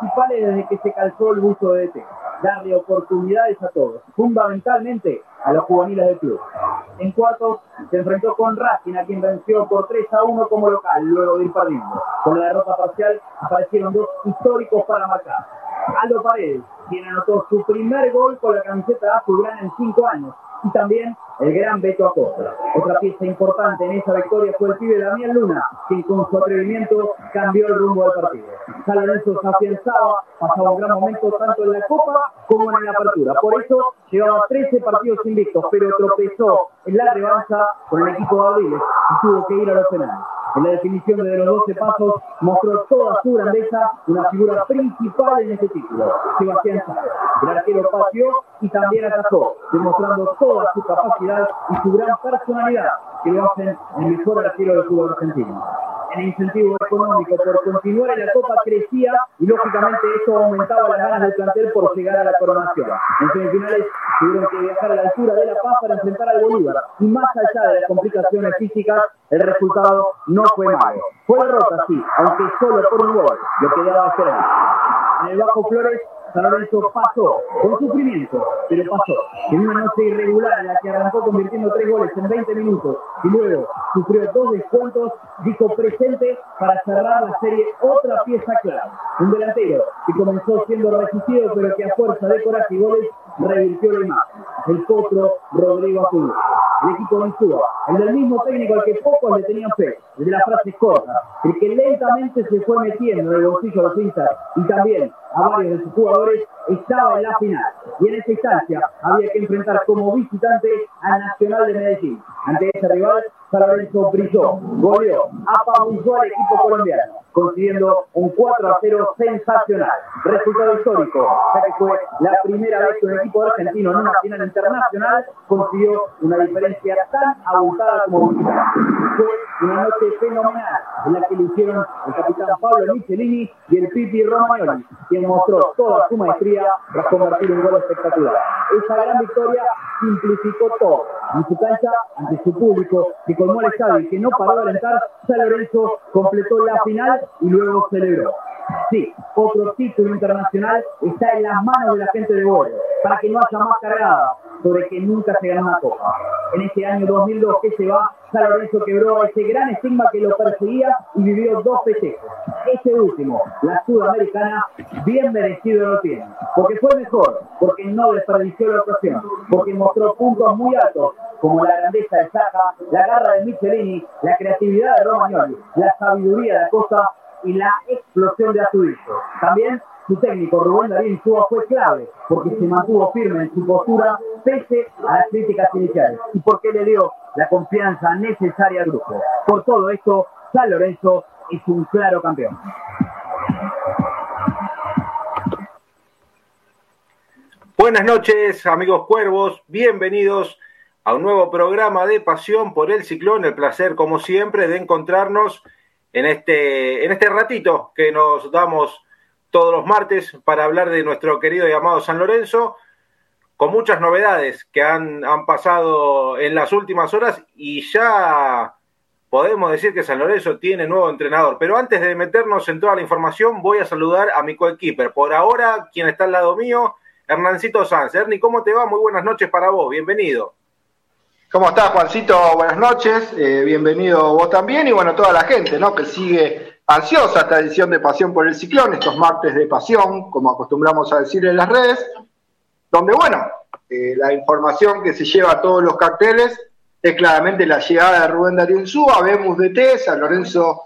principales desde que se calzó el buzo de DT. Darle oportunidades a todos, fundamentalmente a los juveniles del club. En cuartos se enfrentó con Racing, a quien venció por 3 a 1 como local, luego de ir perdiendo. Con la derrota parcial aparecieron dos históricos para marcar. Aldo Paredes, quien anotó su primer gol con la camiseta azulgrana en cinco años, y también el gran Beto Acosta. Otra pieza importante en esa victoria fue el pibe Damián Luna, quien con su atrevimiento cambió el rumbo del partido. San Lorenzo se afianzaba, pasaba un gran momento tanto en la Copa como en la apertura. Por eso llevaba 13 partidos invictos, pero tropezó en la revancha con el equipo de Abriles y tuvo que ir a los penales. En la definición de los 12 pasos mostró toda su grandeza, una figura principal en este título, Sebastián Sáenz. El arquero pateó y también atajó, demostrando toda su capacidad y su gran personalidad, que lo hacen el mejor arquero del fútbol argentino. El incentivo económico por continuar en la Copa crecía y lógicamente eso aumentaba las ganas del plantel por llegar a la coronación. En semifinales tuvieron que viajar a la altura de La Paz para enfrentar al Bolívar y más allá de las complicaciones físicas, el resultado no fue malo. Fue derrota, sí, aunque solo por un gol, lo que daba esperar. En el Bajo Flores San Lorenzo pasó con sufrimiento, pero pasó. En una noche irregular en la que arrancó convirtiendo tres goles en 20 minutos y luego sufrió dos descuentos, dijo presente para cerrar la serie otra pieza clave. Un delantero que comenzó siendo resistido, pero que a fuerza de coraje y goles revirtió la imagen. El potro Rodrigo Azul. El equipo de Insúa, el del mismo técnico al que pocos le tenían fe, el de las frases cortas, el que lentamente se fue metiendo en el bolsillo a los hinchas y también a varios de sus jugadores, estaba en la final. Y en esa instancia había que enfrentar como visitante al Nacional de Medellín. Ante ese rival, Lorenzo brilló, goleó, apabulló al equipo colombiano, consiguiendo un 4 a 0 sensacional. Resultado histórico, ya que fue la primera vez que un equipo argentino en una final internacional consiguió una diferencia tan abultada como visitante. Fue una noche fenomenal en la que lo hicieron el capitán Pablo Michelini y el Pipi Romagnoli, quien mostró toda su maestría tras convertir un gol espectacular. Esa gran victoria simplificó todo en su cancha, ante su público, que colmó el estadio y que no paró de alentar, San Lorenzo completó la final y luego celebró. Sí, otro título internacional está en las manos de la gente de Borio, para que no haya más cargada sobre que nunca se ganó una copa. En este año 2002 que se va, San Lorenzo quebró ese gran estigma que lo perseguía y vivió dos festejos. Este último, la sudamericana, bien merecido lo tiene, porque fue mejor, porque no desperdició la ocasión, porque mostró puntos muy altos, como la grandeza de Saja, la garra de Michelini, la creatividad de Romagnoli, la sabiduría de Acosta y la explosión de Azulito. También su técnico Rubén Darín Suba fue clave porque se mantuvo firme en su postura pese a las críticas iniciales y porque le dio la confianza necesaria al grupo. Por todo esto, San Lorenzo es un claro campeón. Buenas noches, amigos cuervos, bienvenidos a un nuevo programa de Pasión por el Ciclón. El placer, como siempre, de encontrarnos en este, en este ratito que nos damos todos los martes para hablar de nuestro querido y amado San Lorenzo, con muchas novedades que han, han pasado en las últimas horas y ya podemos decir que San Lorenzo tiene nuevo entrenador. Pero antes de meternos en toda la información, voy a saludar a mi coequiper. Por ahora, quien está al lado mío, Hernancito Sanz. Ernie, ¿cómo te va? Muy buenas noches para vos, bienvenido. ¿Cómo estás, Juancito? Buenas noches, eh, bienvenido vos también y bueno, toda la gente, ¿no? Que sigue ansiosa esta edición de Pasión por el Ciclón, estos martes de pasión, como acostumbramos a decir en las redes, donde, bueno, eh, la información que se lleva a todos los carteles es claramente la llegada de Rubén Darío Insúa, vemos DT, San Lorenzo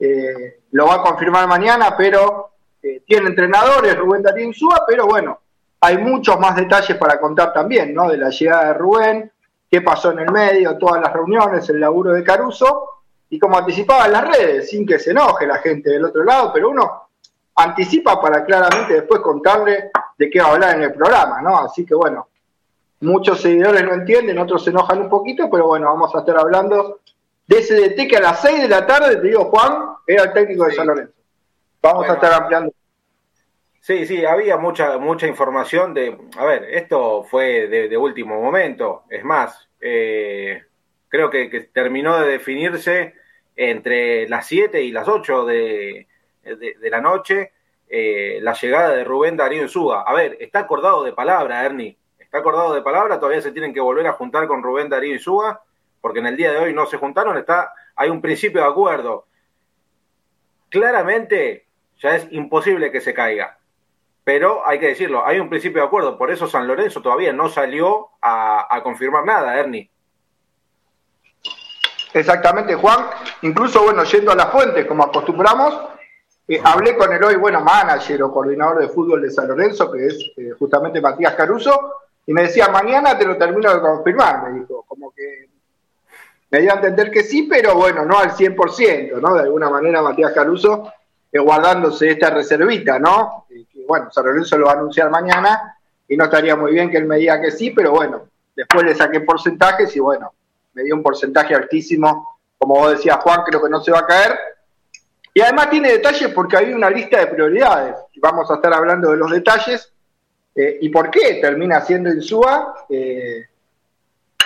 eh, lo va a confirmar mañana, pero tiene entrenadores Rubén Darío Insúa, pero bueno, hay muchos más detalles para contar también, ¿no? De la llegada de Rubén, qué pasó en el medio, todas las reuniones, el laburo de Caruso, y como anticipaba en las redes, sin que se enoje la gente del otro lado, pero uno anticipa para claramente después contarle de qué va a hablar en el programa, ¿no? Así que bueno, muchos seguidores no entienden, otros se enojan un poquito, pero bueno, vamos a estar hablando de ese DT que a las 6 de la tarde, te digo Juan, era el técnico de San Lorenzo. Vamos a estar ampliando Sí, sí, había mucha, mucha información de, a ver, esto fue de, último momento, es más, eh, creo que, terminó de definirse entre las 7 y las 8 de, de, la noche, eh, la llegada de Rubén Darío Insúa. A ver, está acordado de palabra, Ernie. Está acordado de palabra, todavía se tienen que volver a juntar con Rubén Darío Insúa, porque en el día de hoy no se juntaron, está, hay un principio de acuerdo. Claramente ya es imposible que se caiga. Pero hay que decirlo, hay un principio de acuerdo, por eso San Lorenzo todavía no salió a, confirmar nada, Ernie. Exactamente, Juan. Incluso, bueno, yendo a las fuentes, como acostumbramos, eh, hablé con el hoy, bueno, manager o coordinador de fútbol de San Lorenzo, que es eh, justamente Matías Caruso, y me decía, mañana te lo termino de confirmar, me dijo, como que me dio a entender que sí, pero bueno, no al 100%, ¿no? De alguna manera Matías Caruso eh, guardándose esta reservita, ¿no? Bueno, San Lorenzo lo va a anunciar mañana y no estaría muy bien que él me diga que sí, pero bueno, después le saqué porcentajes y bueno, me dio un porcentaje altísimo, como vos decías Juan, creo que no se va a caer. Y además tiene detalles porque hay una lista de prioridades. Vamos a estar hablando de los detalles eh, ¿Y por qué termina siendo Insúa eh,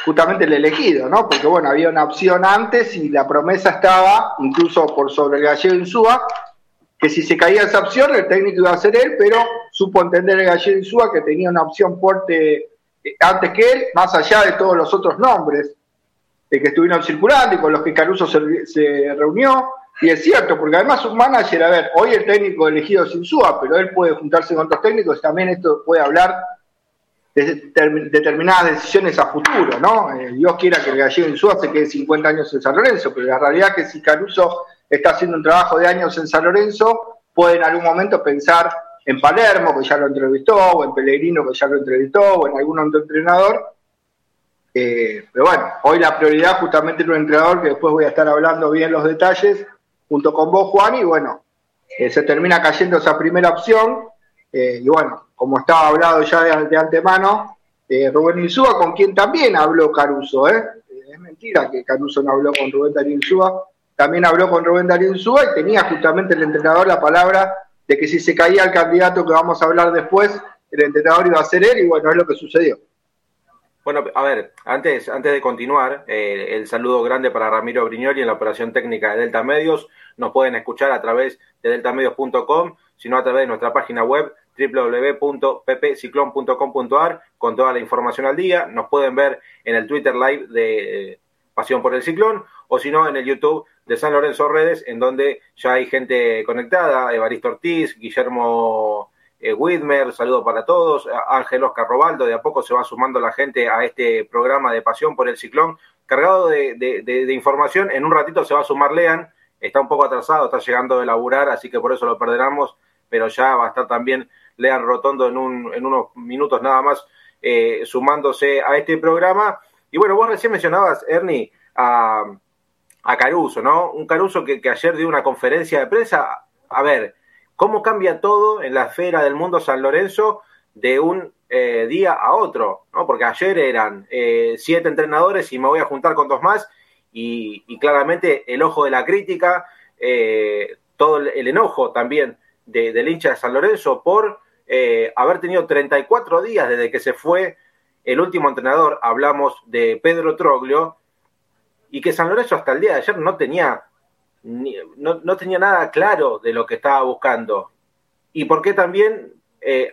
justamente el elegido? ¿no? Porque bueno, había una opción antes y la promesa estaba, incluso por sobre el gallego Insúa, que si se caía esa opción el técnico iba a ser él, pero supo entender el gallego Insúa que tenía una opción fuerte eh, antes que él, más allá de todos los otros nombres que estuvieron circulando y con los que Caruso se reunió. Y es cierto, porque además un manager, a ver, hoy el técnico elegido es Insúa, pero él puede juntarse con otros técnicos y también esto puede hablar de determinadas decisiones a futuro, ¿no? Eh, Dios quiera que el gallego Insúa se quede 50 años en San Lorenzo, pero la realidad es que si Caruso está haciendo un trabajo de años en San Lorenzo, puede en algún momento pensar en Palermo, que ya lo entrevistó, o en Pellegrino, que ya lo entrevistó, o en algún otro entrenador. Eh, pero bueno, hoy la prioridad justamente es un entrenador que después voy a estar hablando bien los detalles, junto con vos, Juan, y bueno, eh, se termina cayendo esa primera opción. Eh, y bueno, como estaba hablado ya de, antemano, Rubén Insúa, con quien también habló Caruso. Es mentira que Caruso no habló con Rubén Darío Insúa, también habló con Rubén Darío Insúa y tenía justamente el entrenador la palabra de que si se caía el candidato que vamos a hablar después, el entrenador iba a ser él, y bueno, es lo que sucedió. Bueno, a ver, antes, antes de continuar, el saludo grande para Ramiro Briñoli en la operación técnica de Delta Medios, nos pueden escuchar a través de deltamedios.com, sino a través de nuestra página web www.ppciclón.com.ar con toda la información al día. Nos pueden ver en el Twitter Live de eh, Pasión por el Ciclón o si no en el YouTube de San Lorenzo Redes, en donde ya hay gente conectada, Evaristo Ortiz, Guillermo eh, Widmer, saludo para todos, Ángel Oscar Robaldo, de a poco se va sumando la gente a este programa de Pasión por el Ciclón, cargado de, información, en un ratito se va a sumar Lean, está un poco atrasado, está llegando de laburar, así que por eso lo perderemos, pero ya va a estar también Lean Rotondo en, un, en unos minutos nada más eh, sumándose a este programa. Y bueno, vos recién mencionabas, Ernie, a, a Caruso, ¿no? Un Caruso que, ayer dio una conferencia de prensa. A ver, ¿cómo cambia todo en la esfera del mundo San Lorenzo de un eh, día a otro? ¿no? Porque ayer eran eh, siete entrenadores y me voy a juntar con dos más y, claramente el ojo de la crítica, eh, todo el, enojo también del hincha de San Lorenzo por eh, haber tenido 34 días desde que se fue el último entrenador, hablamos de Pedro Troglio, y que San Lorenzo hasta el día de ayer no tenía, no, tenía nada claro de lo que estaba buscando. Y por qué también eh,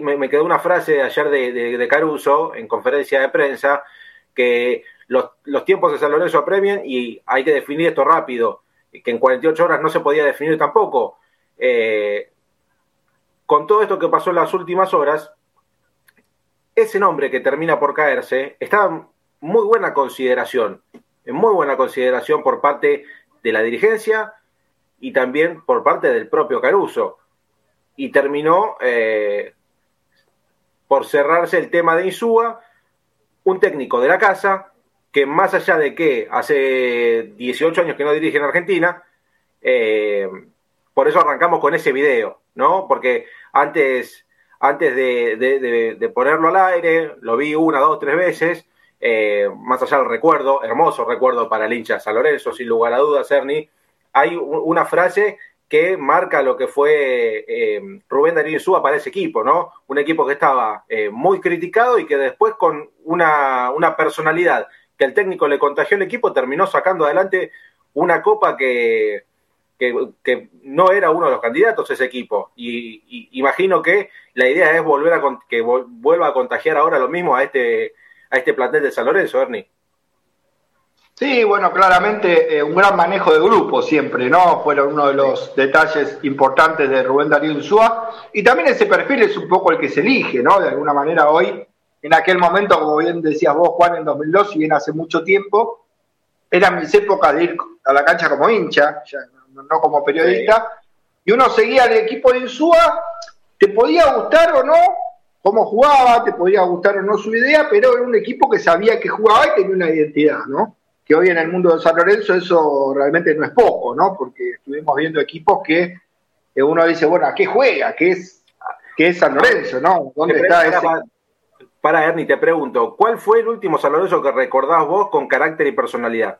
me, quedó una frase de ayer de Caruso en conferencia de prensa, que los, tiempos de San Lorenzo apremian y hay que definir esto rápido, que en 48 horas no se podía definir tampoco. Eh, con todo esto que pasó en las últimas horas, ese nombre que termina por caerse está en muy buena consideración, en muy buena consideración por parte de la dirigencia y también por parte del propio Caruso. Y terminó eh, por cerrarse el tema de Insúa, un técnico de la casa que más allá de que hace 18 años que no dirige en Argentina, eh, por eso arrancamos con ese video, ¿no? Porque antes, antes de, ponerlo al aire, lo vi una, dos, tres veces, eh, más allá del recuerdo, hermoso recuerdo para el hincha San Lorenzo, sin lugar a dudas, Ernie, hay una frase que marca lo que fue eh, Rubén Darío Insúa para ese equipo, ¿no? Un equipo que estaba muy criticado y que después con una, una personalidad que el técnico le contagió al equipo, terminó sacando adelante una copa que, que, no era uno de los candidatos ese equipo. Y, imagino que la idea es volver a que vuelva a contagiar ahora lo mismo a este, a este plantel de San Lorenzo, Ernie. Sí, bueno, claramente eh, un gran manejo de grupo siempre, ¿no? Fueron uno de los detalles importantes de Rubén Darío Insúa. Y también ese perfil es un poco el que se elige, ¿no? De alguna manera hoy, en aquel momento, como bien decías vos, Juan, en 2002, si bien hace mucho tiempo, eran mis épocas de ir a la cancha como hincha, no como periodista, y uno seguía el equipo de Insúa, te podía gustar o no cómo jugaba, te podía gustar o no su idea, pero era un equipo que sabía que jugaba y tenía una identidad, ¿no? que hoy en el mundo de San Lorenzo eso realmente no es poco, ¿no? Porque estuvimos viendo equipos que, uno dice, bueno, ¿a qué juega? ¿Qué es, qué es San Lorenzo, no? ¿Dónde está ese? Para, Ernie, te pregunto, ¿cuál fue el último San Lorenzo que recordás vos con carácter y personalidad?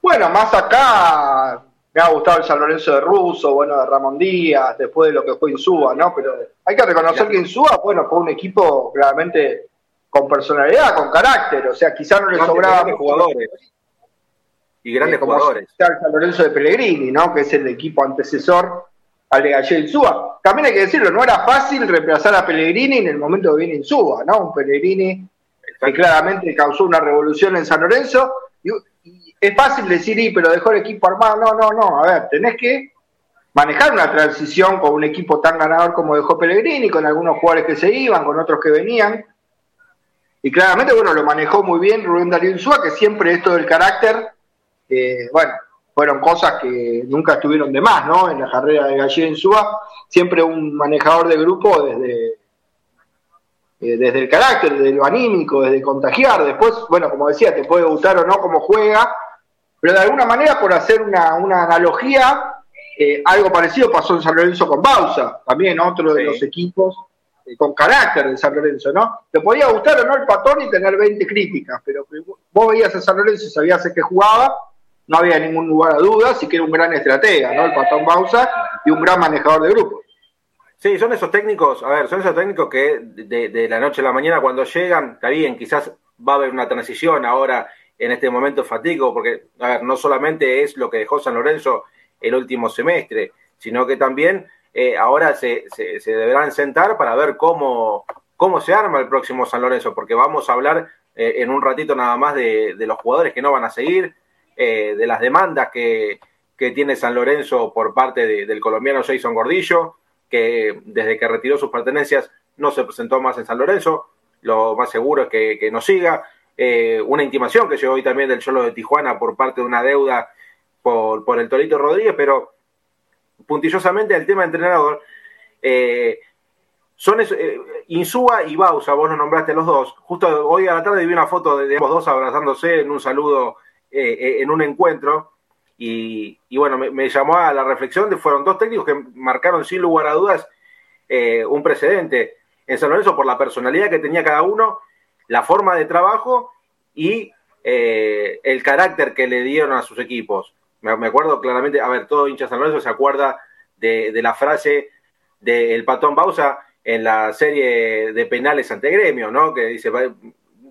Bueno, más acá me ha gustado el San Lorenzo de Russo, bueno, de Ramón Díaz, después de lo que fue Insúa, ¿no? Pero hay que reconocer que Insúa, bueno, fue un equipo realmente con personalidad, con carácter, o sea, quizás no le sobraba jugadores. Y grandes eh, jugadores. El San Lorenzo de Pellegrini, ¿no? Que es el equipo antecesor al de Gallel Insúa. También hay que decirlo, no era fácil reemplazar a Pellegrini en el momento que viene Insúa, ¿no? Un Pellegrini que claramente causó una revolución en San Lorenzo. Y, es fácil decir, y, pero dejó el equipo armado. No, no, no. A ver, tenés que manejar una transición con un equipo tan ganador como dejó Pellegrini, con algunos jugadores que se iban, con otros que venían. Y claramente, bueno, lo manejó muy bien Rubén Darío Insúa, que siempre esto del carácter, eh, bueno, fueron cosas que nunca estuvieron de más, ¿no? En la carrera de Gallego Insúa, siempre un manejador de grupo desde, eh, desde el carácter, desde lo anímico, desde contagiar. Después, bueno, como decía, te puede gustar o no cómo juega, pero de alguna manera, por hacer una, analogía, eh, algo parecido pasó en San Lorenzo con Bausa, también otro de los equipos eh, con carácter de San Lorenzo, ¿no? Te podía gustar o no el patón y tener 20 críticas, pero vos veías a San Lorenzo y sabías que jugaba, no había ningún lugar a dudas y que era un gran estratega, ¿no? El patón Bausa y un gran manejador de grupos. Sí, son esos técnicos, a ver, son esos técnicos que de, la noche a la mañana cuando llegan, está bien, quizás va a haber una transición ahora en este momento fatigo, porque, a ver, no solamente es lo que dejó San Lorenzo el último semestre, sino que también eh, ahora se, se, deberán sentar para ver cómo, cómo se arma el próximo San Lorenzo, porque vamos a hablar eh, en un ratito nada más de, los jugadores que no van a seguir, eh, de las demandas que, tiene San Lorenzo por parte del colombiano Jason Gordillo, que desde que retiró sus pertenencias no se presentó más en San Lorenzo, lo más seguro es que, que no siga. Una intimación que llegó hoy también del Cholo de Tijuana por parte de una deuda por, por el Torito Rodríguez, pero puntillosamente al tema entrenador, eh, son eh, Insúa y Bausa, vos nos nombraste los dos. Justo hoy a la tarde vi una foto de, ambos dos abrazándose en un saludo, eh, en un encuentro. Y, bueno, me, llamó a la reflexión de fueron dos técnicos que marcaron sin lugar a dudas un precedente en San Lorenzo por la personalidad que tenía cada uno, la forma de trabajo y el carácter que le dieron a sus equipos me, acuerdo claramente, a ver, todo hincha San Lorenzo se acuerda de, la frase del patón Bausa en la serie de penales ante Gremio, ¿no? Que dice,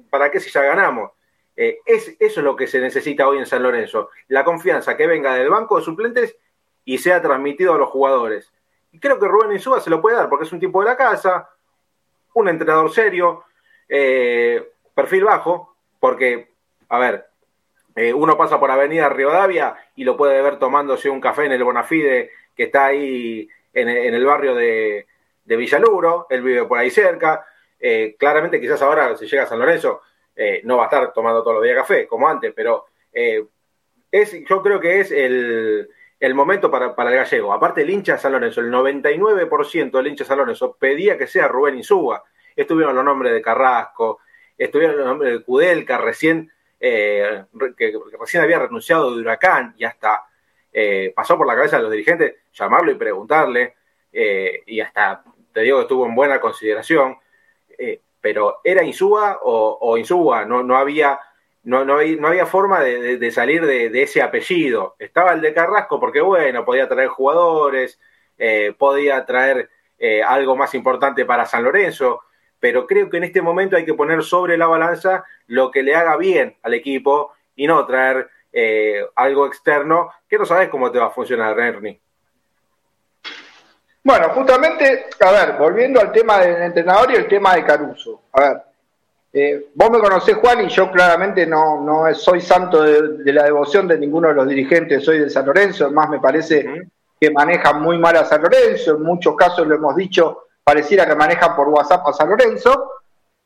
¿para qué si ya ganamos? Eh, es, eso es lo que se necesita hoy en San Lorenzo, la confianza que venga del banco de suplentes y sea transmitido a los jugadores. Y creo que Rubén Insúa se lo puede dar porque es un tipo de la casa, un entrenador serio, eh, perfil bajo, porque, a ver, eh, uno pasa por Avenida Rivadavia y lo puede ver tomándose un café en el Bonafide, que está ahí en, el barrio de, de, Villaluro, él vive por ahí cerca. Eh, claramente, quizás ahora, si llega a San Lorenzo, no va a estar tomando todos los días café, como antes, pero es, yo creo que es el, momento para, el gallego. Aparte, el hincha San Lorenzo, el 99% del hincha de San Lorenzo pedía que sea Rubén Insúa. Estuvieron los nombres de Carrasco, estuvieron los nombres de Kudelka, recién eh, que, recién había renunciado de Huracán y hasta eh, pasó por la cabeza de los dirigentes llamarlo y preguntarle, eh, y hasta te digo que estuvo en buena consideración, pero ¿era Insúa o, Insúa? No, no, había, no, no, había, forma de, salir de, ese apellido. Estaba el de Carrasco porque, bueno, podía traer jugadores, podía traer algo más importante para San Lorenzo, pero creo que en este momento hay que poner sobre la balanza lo que le haga bien al equipo y no traer eh, algo externo que no sabes cómo te va a funcionar, Ernie. Bueno, justamente, a ver, volviendo al tema del entrenador y el tema de Caruso. A ver, eh, vos me conocés, Juan, y yo claramente no, no soy santo de, la devoción de ninguno de los dirigentes, soy de San Lorenzo, además me parece que manejan muy mal a San Lorenzo, en muchos casos lo hemos dicho, pareciera que manejan por WhatsApp a San Lorenzo,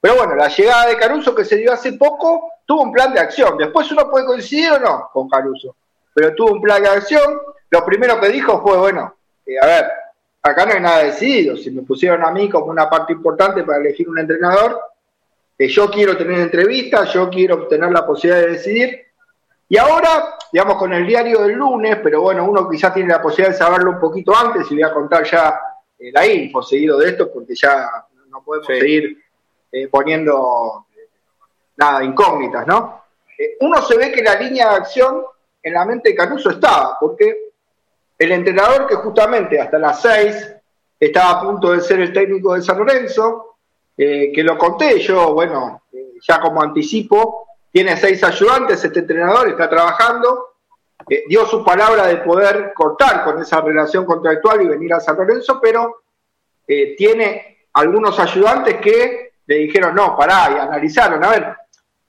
pero bueno, la llegada de Caruso que se dio hace poco tuvo un plan de acción, después uno puede coincidir o no con Caruso, pero tuvo un plan de acción, lo primero que dijo fue, bueno, eh, a ver, acá no hay nada decidido. Si me pusieron a mí como una parte importante para elegir un entrenador, que yo quiero tener entrevistas, yo quiero tener la posibilidad de decidir. Y ahora, digamos, con el diario del lunes, pero bueno, uno quizás tiene la posibilidad de saberlo un poquito antes y voy a contar ya eh, la info seguido de esto, porque ya no podemos seguir eh, poniendo eh, nada, incógnitas, ¿no? uno se ve que la línea de acción en la mente de Caruso estaba, porque el entrenador que justamente hasta las seis estaba a punto de ser el técnico de San Lorenzo, eh, que lo conté yo, bueno, eh, ya como anticipo, tiene seis ayudantes, este entrenador está trabajando, eh, dio su palabra de poder cortar con esa relación contractual y venir a San Lorenzo, pero tiene algunos ayudantes que le dijeron, no, pará, y analizaron, a ver,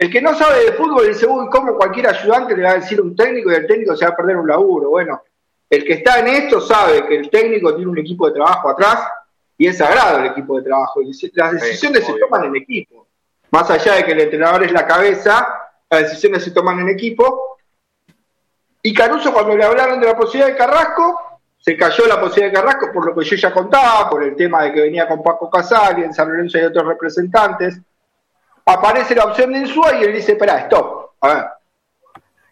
el que no sabe de fútbol dice, uy, ¿cómo cualquier ayudante le va a decir un técnico y el técnico se va a perder un laburo? Bueno, el que está en esto sabe que el técnico tiene un equipo de trabajo atrás y es sagrado el equipo de trabajo. Las decisiones se toman en equipo. Más allá de que el entrenador es la cabeza, las decisiones se toman en equipo. Y Caruso, cuando le hablaron de la posibilidad de Carrasco, se cayó la posibilidad de Carrasco por lo que yo ya contaba, por el tema de que venía con Paco Casal y en San Lorenzo hay otros representantes. Aparece la opción de Insúa y él dice, espera, stop, a ver,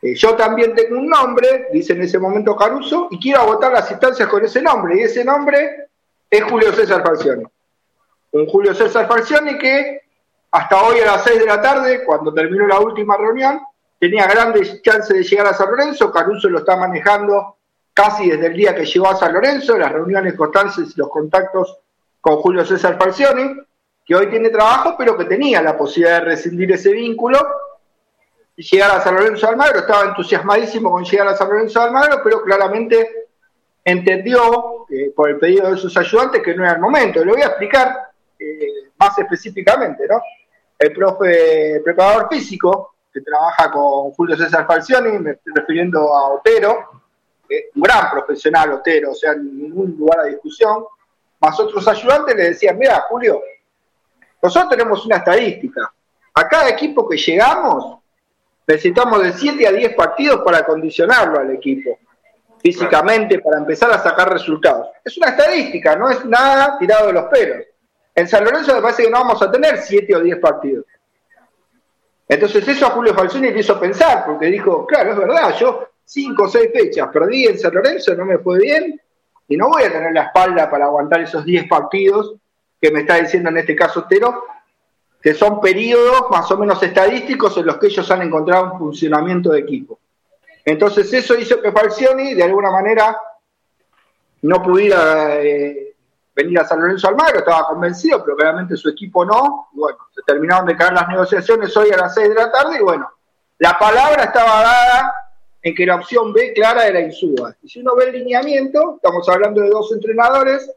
eh, yo también tengo un nombre, dice en ese momento Caruso, y quiero agotar las instancias con ese nombre, y ese nombre es Julio César Falcioni. Un Julio César Falcioni que hasta hoy a las 6 de la tarde, cuando terminó la última reunión, tenía grandes chances de llegar a San Lorenzo, Caruso lo está manejando casi desde el día que llegó a San Lorenzo, las reuniones constantes y los contactos con Julio César Falcioni, que hoy tiene trabajo, pero que tenía la posibilidad de rescindir ese vínculo llegar a San Lorenzo de Almagro, estaba entusiasmadísimo con llegar a San Lorenzo de Almagro, pero claramente entendió eh, por el pedido de sus ayudantes que no era el momento. Le voy a explicar eh, más específicamente, ¿no? El profe preparador físico, que trabaja con Julio César Falcioni, me estoy refiriendo a Otero, un gran profesional Otero, o sea, en ningún lugar de discusión, más otros ayudantes le decían, mira, Julio, nosotros tenemos una estadística, a cada equipo que llegamos necesitamos de 7 a 10 partidos para condicionarlo al equipo, físicamente, para empezar a sacar resultados. Es una estadística, no es nada tirado de los pelos. En San Lorenzo me parece que no vamos a tener 7 o 10 partidos. Entonces eso a Julio Falcioni le hizo pensar, porque dijo, claro, es verdad, yo 5 o 6 fechas perdí en San Lorenzo, no me fue bien, y no voy a tener la espalda para aguantar esos 10 partidos que me está diciendo en este caso Tero, que son periodos más o menos estadísticos en los que ellos han encontrado un funcionamiento de equipo. Entonces eso hizo que Falcioni de alguna manera no pudiera eh, venir a San Lorenzo Almagro, estaba convencido, pero claramente su equipo no. Y bueno, se terminaron de caer las negociaciones hoy a las 6 de la tarde y bueno, la palabra estaba dada en que la opción B clara era Insúa. Y si uno ve el lineamiento, estamos hablando de dos entrenadores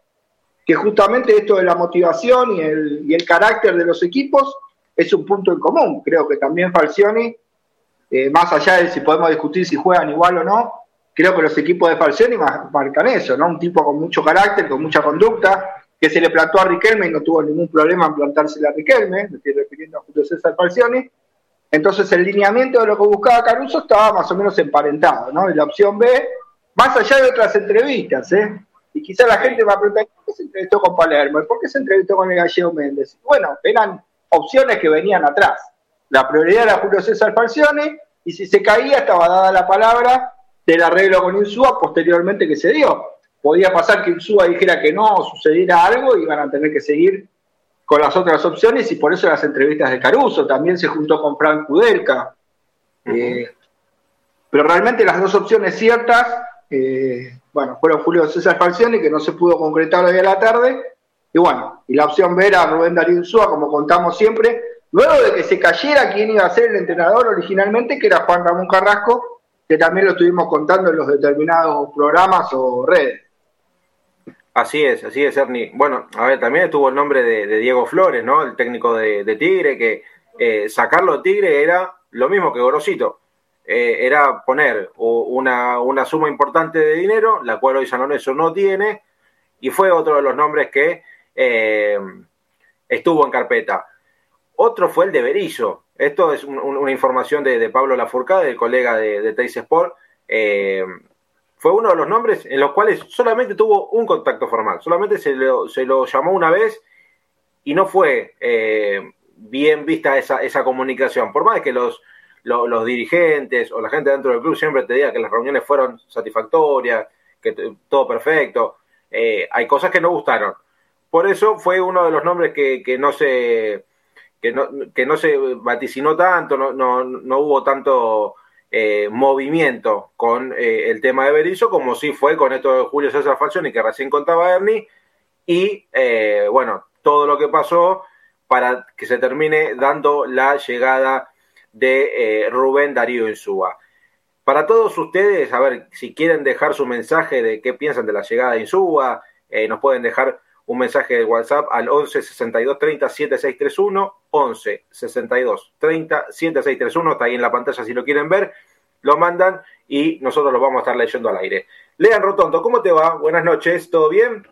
que justamente esto de la motivación y el, y el carácter de los equipos es un punto en común. Creo que también Falcioni, eh, más allá de si podemos discutir si juegan igual o no, creo que los equipos de Falcioni marcan eso, ¿no? Un tipo con mucho carácter, con mucha conducta, que se le plantó a Riquelme y no tuvo ningún problema en plantársela a Riquelme, me estoy refiriendo a Julio César Falcioni. Entonces el lineamiento de lo que buscaba Caruso estaba más o menos emparentado, ¿no? Y la opción B, más allá de otras entrevistas, ¿eh? Y quizá la gente va a preguntar, ¿por qué se entrevistó con Palermo? ¿Por qué se entrevistó con el gallego Méndez? Bueno, eran opciones que venían atrás. La prioridad era Julio César Falcione, y si se caía estaba dada la palabra del arreglo con Insúa posteriormente que se dio. Podía pasar que Insúa dijera que no, sucediera algo, y iban a tener que seguir con las otras opciones, y por eso las entrevistas de Caruso. También se juntó con Frank Kudelka. Eh, pero realmente las dos opciones ciertas eh, bueno, fueron Julio César Falcioni, que no se pudo concretar hoy a la tarde, y bueno, y la opción B era Rubén Darío Insúa, como contamos siempre, luego de que se cayera quién iba a ser el entrenador originalmente, que era Juan Ramón Carrasco, que también lo estuvimos contando en los determinados programas o redes. Así es, así es, Ernie. Bueno, a ver, también estuvo el nombre de, Diego Flores, ¿no? El técnico de, Tigre, que eh, sacarlo de Tigre era lo mismo que Gorosito. Eh, era poner una, una, suma importante de dinero, la cual hoy San Lorenzo no tiene, y fue otro de los nombres que eh, estuvo en carpeta. Otro fue el de Berizzo. Esto es una información de, Pablo Lafourcade, el colega de, de Teis Sport. Eh, fue uno de los nombres en los cuales solamente tuvo un contacto formal, solamente se lo, se lo llamó una vez y no fue eh, bien vista esa, esa comunicación. Por más que los, los, dirigentes o la gente dentro del club siempre te diga que las reuniones fueron satisfactorias, que todo perfecto, eh, hay cosas que no gustaron. Por eso fue uno de los nombres que, que no se que no, que no se vaticinó tanto, no, no, no hubo tanto eh, movimiento con eh, el tema de Berizzo, como sí fue con esto de Julio César Falcioni, que recién contaba Ernie, y eh, bueno, todo lo que pasó para que se termine dando la llegada de Rubén Darío Insúa. Para todos ustedes, a ver, si quieren dejar su mensaje de qué piensan de la llegada de Insúa, nos pueden dejar un mensaje de WhatsApp al 11 62 30 7631, 11 62 30 7631, está ahí en la pantalla si lo quieren ver, lo mandan y nosotros lo vamos a estar leyendo al aire. Lean Rotondo, ¿cómo te va? Buenas noches, ¿todo bien?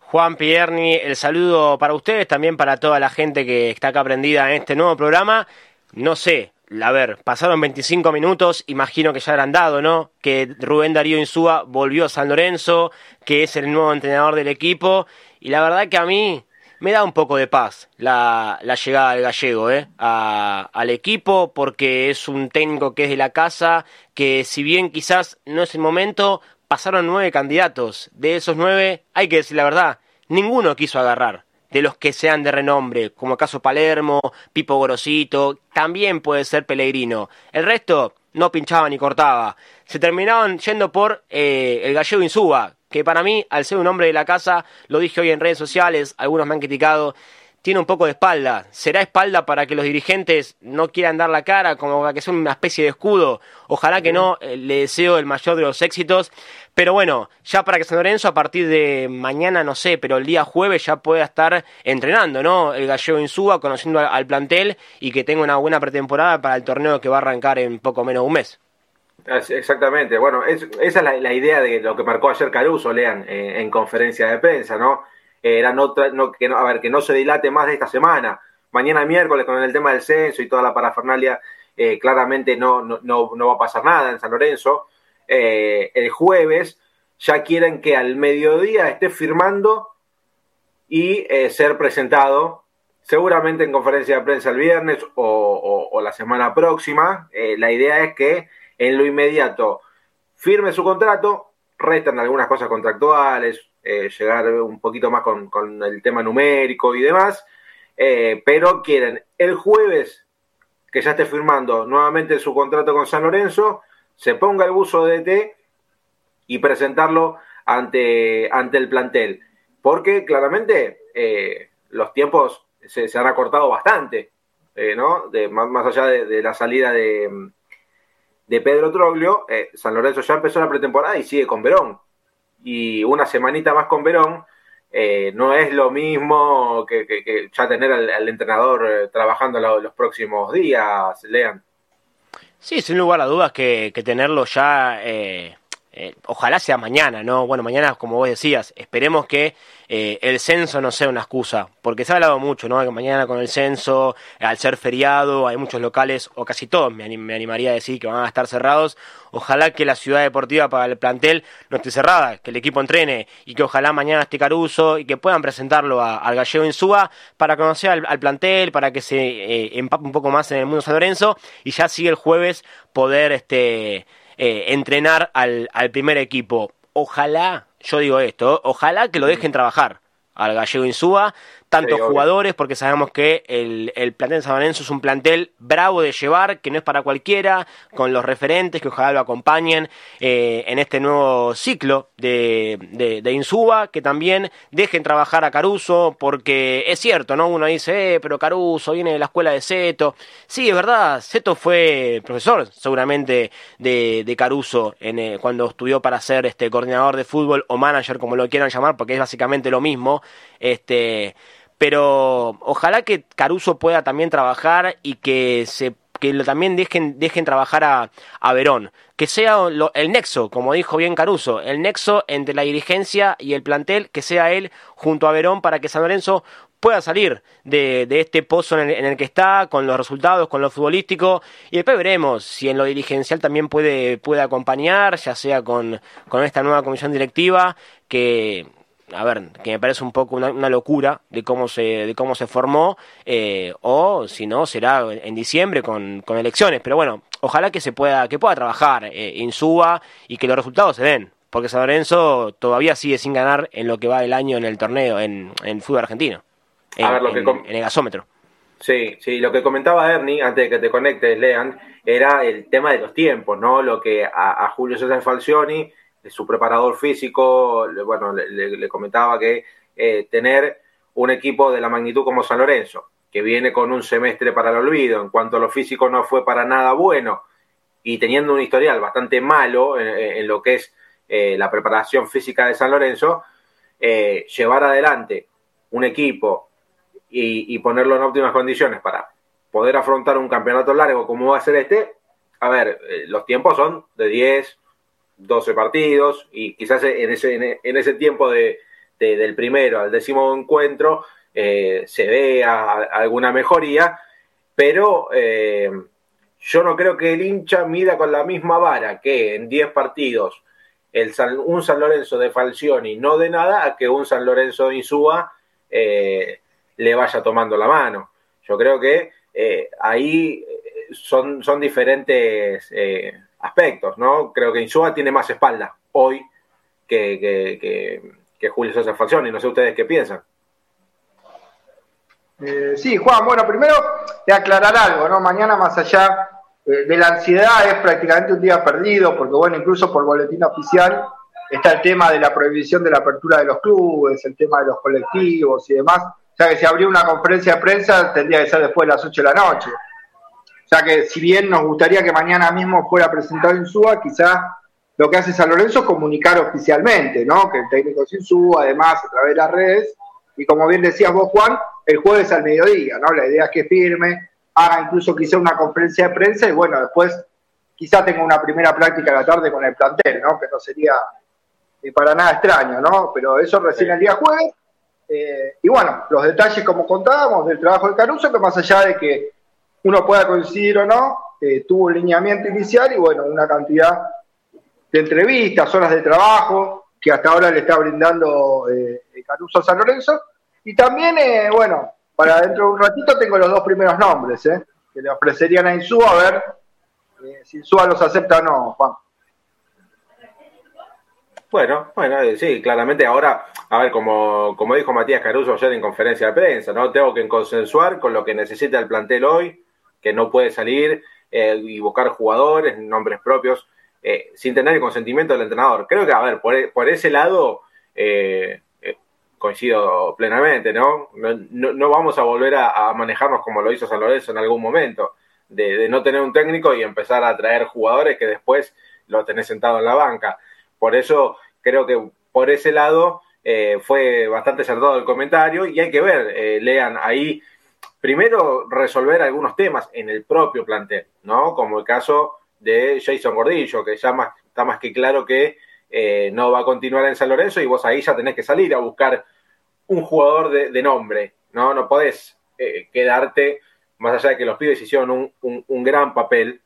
Juan Pierni, el saludo para ustedes, también para toda la gente que está acá aprendida en este nuevo programa. No sé, a ver, pasaron 25 minutos, imagino que ya habrán dado, ¿no? Que Rubén Darío Insúa volvió a San Lorenzo, que es el nuevo entrenador del equipo, y la verdad que a mí me da un poco de paz la, llegada del gallego ¿eh? al equipo, porque es un técnico que es de la casa, que si bien quizás no es el momento, pasaron nueve candidatos. De esos nueve, hay que decir la verdad, ninguno quiso agarrar de los que sean de renombre, como caso Palermo, Pipo Gorosito, también puede ser Pellegrino. El resto no pinchaba ni cortaba. Se terminaban yendo por eh, el gallego Insúa, que para mí, al ser un hombre de la casa, lo dije hoy en redes sociales, algunos me han criticado, tiene un poco de espalda. ¿Será espalda para que los dirigentes no quieran dar la cara, como para que sea una especie de escudo? Ojalá que no, eh, le deseo el mayor de los éxitos. Pero bueno, ya para que San Lorenzo a partir de mañana, no sé, pero el día jueves ya pueda estar entrenando, ¿no? El gallego Insúa, conociendo al, plantel y que tenga una buena pretemporada para el torneo que va a arrancar en poco menos de un mes. Exactamente, bueno, esa es la, idea de lo que marcó ayer Caruso, lean, eh, en conferencia de prensa, ¿no? era no, que a ver, que no se dilate más de esta semana. Mañana miércoles con el tema del censo y toda la parafernalia, eh, claramente no, no, no, va a pasar nada en San Lorenzo. Eh, el jueves ya quieren que al mediodía esté firmando y eh, ser presentado, seguramente en conferencia de prensa el viernes o la semana próxima. la idea es que en lo inmediato firme su contrato, restan algunas cosas contractuales, eh, llegar un poquito más con, el tema numérico y demás, eh, pero quieren el jueves que ya esté firmando nuevamente su contrato con San Lorenzo, se ponga el buzo de DT y presentarlo ante, ante el plantel, porque claramente eh, los tiempos se, han acortado bastante, ¿no? De, más, allá de, la salida de, de Pedro Troglio, San Lorenzo ya empezó la pretemporada y sigue con Verón y una semanita más con Verón, eh, no es lo mismo que, ya tener al, entrenador eh, trabajando los próximos días, Lean. Sí, sin lugar a dudas que, tenerlo ya, eh, ojalá sea mañana, ¿no? Bueno, mañana, como vos decías, esperemos que eh, el censo no sea una excusa, porque se ha hablado mucho, ¿no? Que mañana con el censo, al ser feriado, hay muchos locales, o casi todos, me, animaría a decir que van a estar cerrados. Ojalá que la ciudad deportiva para el plantel no esté cerrada, que el equipo entrene y que ojalá mañana esté Caruso y que puedan presentarlo al gallego Insúa para conocer al, plantel, para que se eh, empape un poco más en el mundo San Lorenzo y ya sigue el jueves poder este, eh, entrenar al primer equipo. Ojalá yo digo esto, ojalá que lo dejen trabajar al gallego Insúa, tantos jugadores, porque sabemos que el, el plantel de San Lorenzo es un plantel bravo de llevar, que no es para cualquiera, con los referentes que ojalá lo acompañen eh, en este nuevo ciclo de, de, de, Insuba, que también dejen trabajar a Caruso, porque es cierto, ¿no? Uno dice, eh, pero Caruso viene de la escuela de Seto. Sí, es verdad, Seto fue profesor seguramente de, de Caruso en, eh, cuando estudió para ser este coordinador de fútbol o manager, como lo quieran llamar, porque es básicamente lo mismo. Este, pero ojalá que Caruso pueda también trabajar y que se que también dejen, dejen trabajar a, a Verón, que sea el nexo, como dijo bien Caruso, el nexo entre la dirigencia y el plantel, que sea él junto a Verón para que San Lorenzo pueda salir de, de este pozo en el, que está, con los resultados, con lo futbolístico, y después veremos si en lo dirigencial también puede, puede acompañar, ya sea con, con esta nueva comisión directiva, que a ver, que me parece un poco una, locura de cómo se, de cómo se formó, eh, o si no, será en diciembre con, con, elecciones. Pero bueno, ojalá que se pueda, que pueda trabajar eh, Insúa y que los resultados se den, porque San Lorenzo todavía sigue sin ganar en lo que va el año en el torneo, en, en fútbol argentino, en, a ver, lo que en el gasómetro. Sí, sí, lo que comentaba Ernie antes de que te conectes, Lean, era el tema de los tiempos, ¿no? Lo que a, a Julio César Falcioni su preparador físico, bueno, le, comentaba que eh, tener un equipo de la magnitud como San Lorenzo, que viene con un semestre para el olvido, en cuanto a lo físico no fue para nada bueno, y teniendo un historial bastante malo en, lo que es eh, la preparación física de San Lorenzo, eh, llevar adelante un equipo y, y, ponerlo en óptimas condiciones para poder afrontar un campeonato largo como va a ser este, a ver, los tiempos son de 10, 12 partidos y quizás en ese, en ese tiempo de, del primero al décimo encuentro eh, se vea alguna mejoría, pero eh, yo no creo que el hincha mida con la misma vara que en 10 partidos el un San Lorenzo de Falcioni no de nada a que un San Lorenzo de Insúa eh, le vaya tomando la mano. Yo creo que ahí son, son diferentes aspectos, ¿no? Creo que Insúa tiene más espalda hoy que, que, que, Julio César Falcioni. No sé ustedes qué piensan. Eh, sí, Juan, bueno, primero de aclarar algo, ¿no? Mañana más allá eh, de la ansiedad es prácticamente un día perdido, porque bueno, incluso por boletín oficial está el tema de la prohibición de la apertura de los clubes, el tema de los colectivos y demás. O sea que si abrió una conferencia de prensa tendría que ser después de las 8 de la noche. O sea que si bien nos gustaría que mañana mismo fuera presentado Insúa, quizá lo que hace San Lorenzo es comunicar oficialmente, ¿no? Que el técnico es Insúa, además, a través de las redes. Y como bien decías vos, Juan, el jueves al mediodía, ¿no? La idea es que firme, haga incluso quizá una conferencia de prensa y bueno, después quizá tenga una primera práctica a la tarde con el plantel, ¿no? Que no sería para nada extraño, ¿no? Pero eso recién el día jueves. Eh, y bueno, los detalles, como contábamos, del trabajo de Caruso, que más allá de que uno pueda coincidir o no, eh, tuvo un lineamiento inicial y bueno, una cantidad de entrevistas, horas de trabajo que hasta ahora le está brindando eh, Caruso a San Lorenzo. Y también, eh, bueno, para dentro de un ratito tengo los dos primeros nombres, eh, que le ofrecerían a Insúa, a ver si Insúa los acepta o no, Juan. Bueno, bueno, sí, claramente ahora, a ver, como, como dijo Matías Caruso ayer en conferencia de prensa, ¿no? Tengo que consensuar con lo que necesita el plantel hoy, que no puede salir eh, buscar jugadores, nombres propios, eh, sin tener el consentimiento del entrenador. Creo que, a ver, por, por ese lado eh, eh coincido plenamente, ¿no? No, no, vamos a volver a, manejarnos como lo hizo San Lorenzo en algún momento, de, no tener un técnico y empezar a traer jugadores que después lo tenés sentado en la banca. Por eso creo que por ese lado fue bastante acertado el comentario y hay que ver, lean ahí primero resolver algunos temas en el propio plantel, ¿no? Como el caso de Jason Gordillo, que ya más, está más que claro que eh, no va a continuar en San Lorenzo y vos ahí ya tenés que salir a buscar un jugador de, de nombre, ¿no? No podés eh, quedarte, más allá de que los pibes hicieron un, un, un gran papel,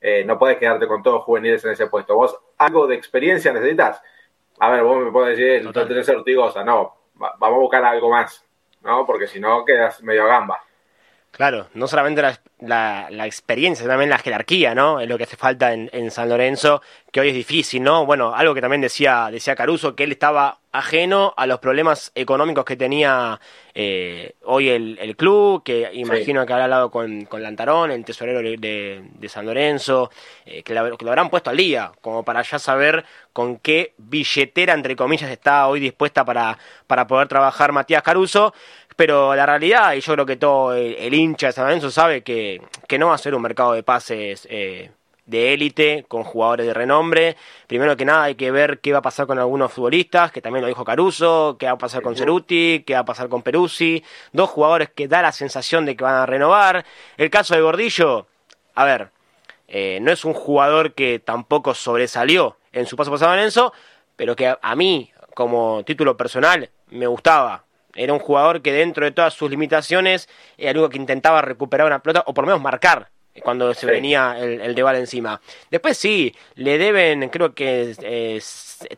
eh, no podés quedarte con todos juveniles en ese puesto. Vos algo de experiencia necesitas. A ver, vos me podés decir, no tenés ortigosa, no, va, vamos a buscar algo más, ¿no? Porque si no quedas medio gamba. Claro, no solamente la, la, la, experiencia, también la jerarquía, ¿no? Es lo que hace falta en, en, San Lorenzo, que hoy es difícil, ¿no? Bueno, algo que también decía, decía Caruso, que él estaba ajeno a los problemas económicos que tenía eh, hoy el, club, que imagino que habrá hablado con, con Lantarón, el tesorero de, San Lorenzo, eh, que, lo, habrán puesto al día, como para ya saber con qué billetera, entre comillas, está hoy dispuesta para, para poder trabajar Matías Caruso. Pero la realidad, y yo creo que todo el, hincha de San Lorenzo sabe que, que no va a ser un mercado de pases eh, de élite, con jugadores de renombre. Primero que nada hay que ver qué va a pasar con algunos futbolistas, que también lo dijo Caruso, qué va a pasar con Ceruti, qué va a pasar con Peruzzi, dos jugadores que da la sensación de que van a renovar. El caso de Gordillo, a ver, eh, no es un jugador que tampoco sobresalió en su paso pasado en Enzo, pero que a, mí, como título personal, me gustaba. Era un jugador que dentro de todas sus limitaciones era algo que intentaba recuperar una pelota o por lo menos marcar cuando se venía el, el Deval encima. Después sí, le deben creo que eh,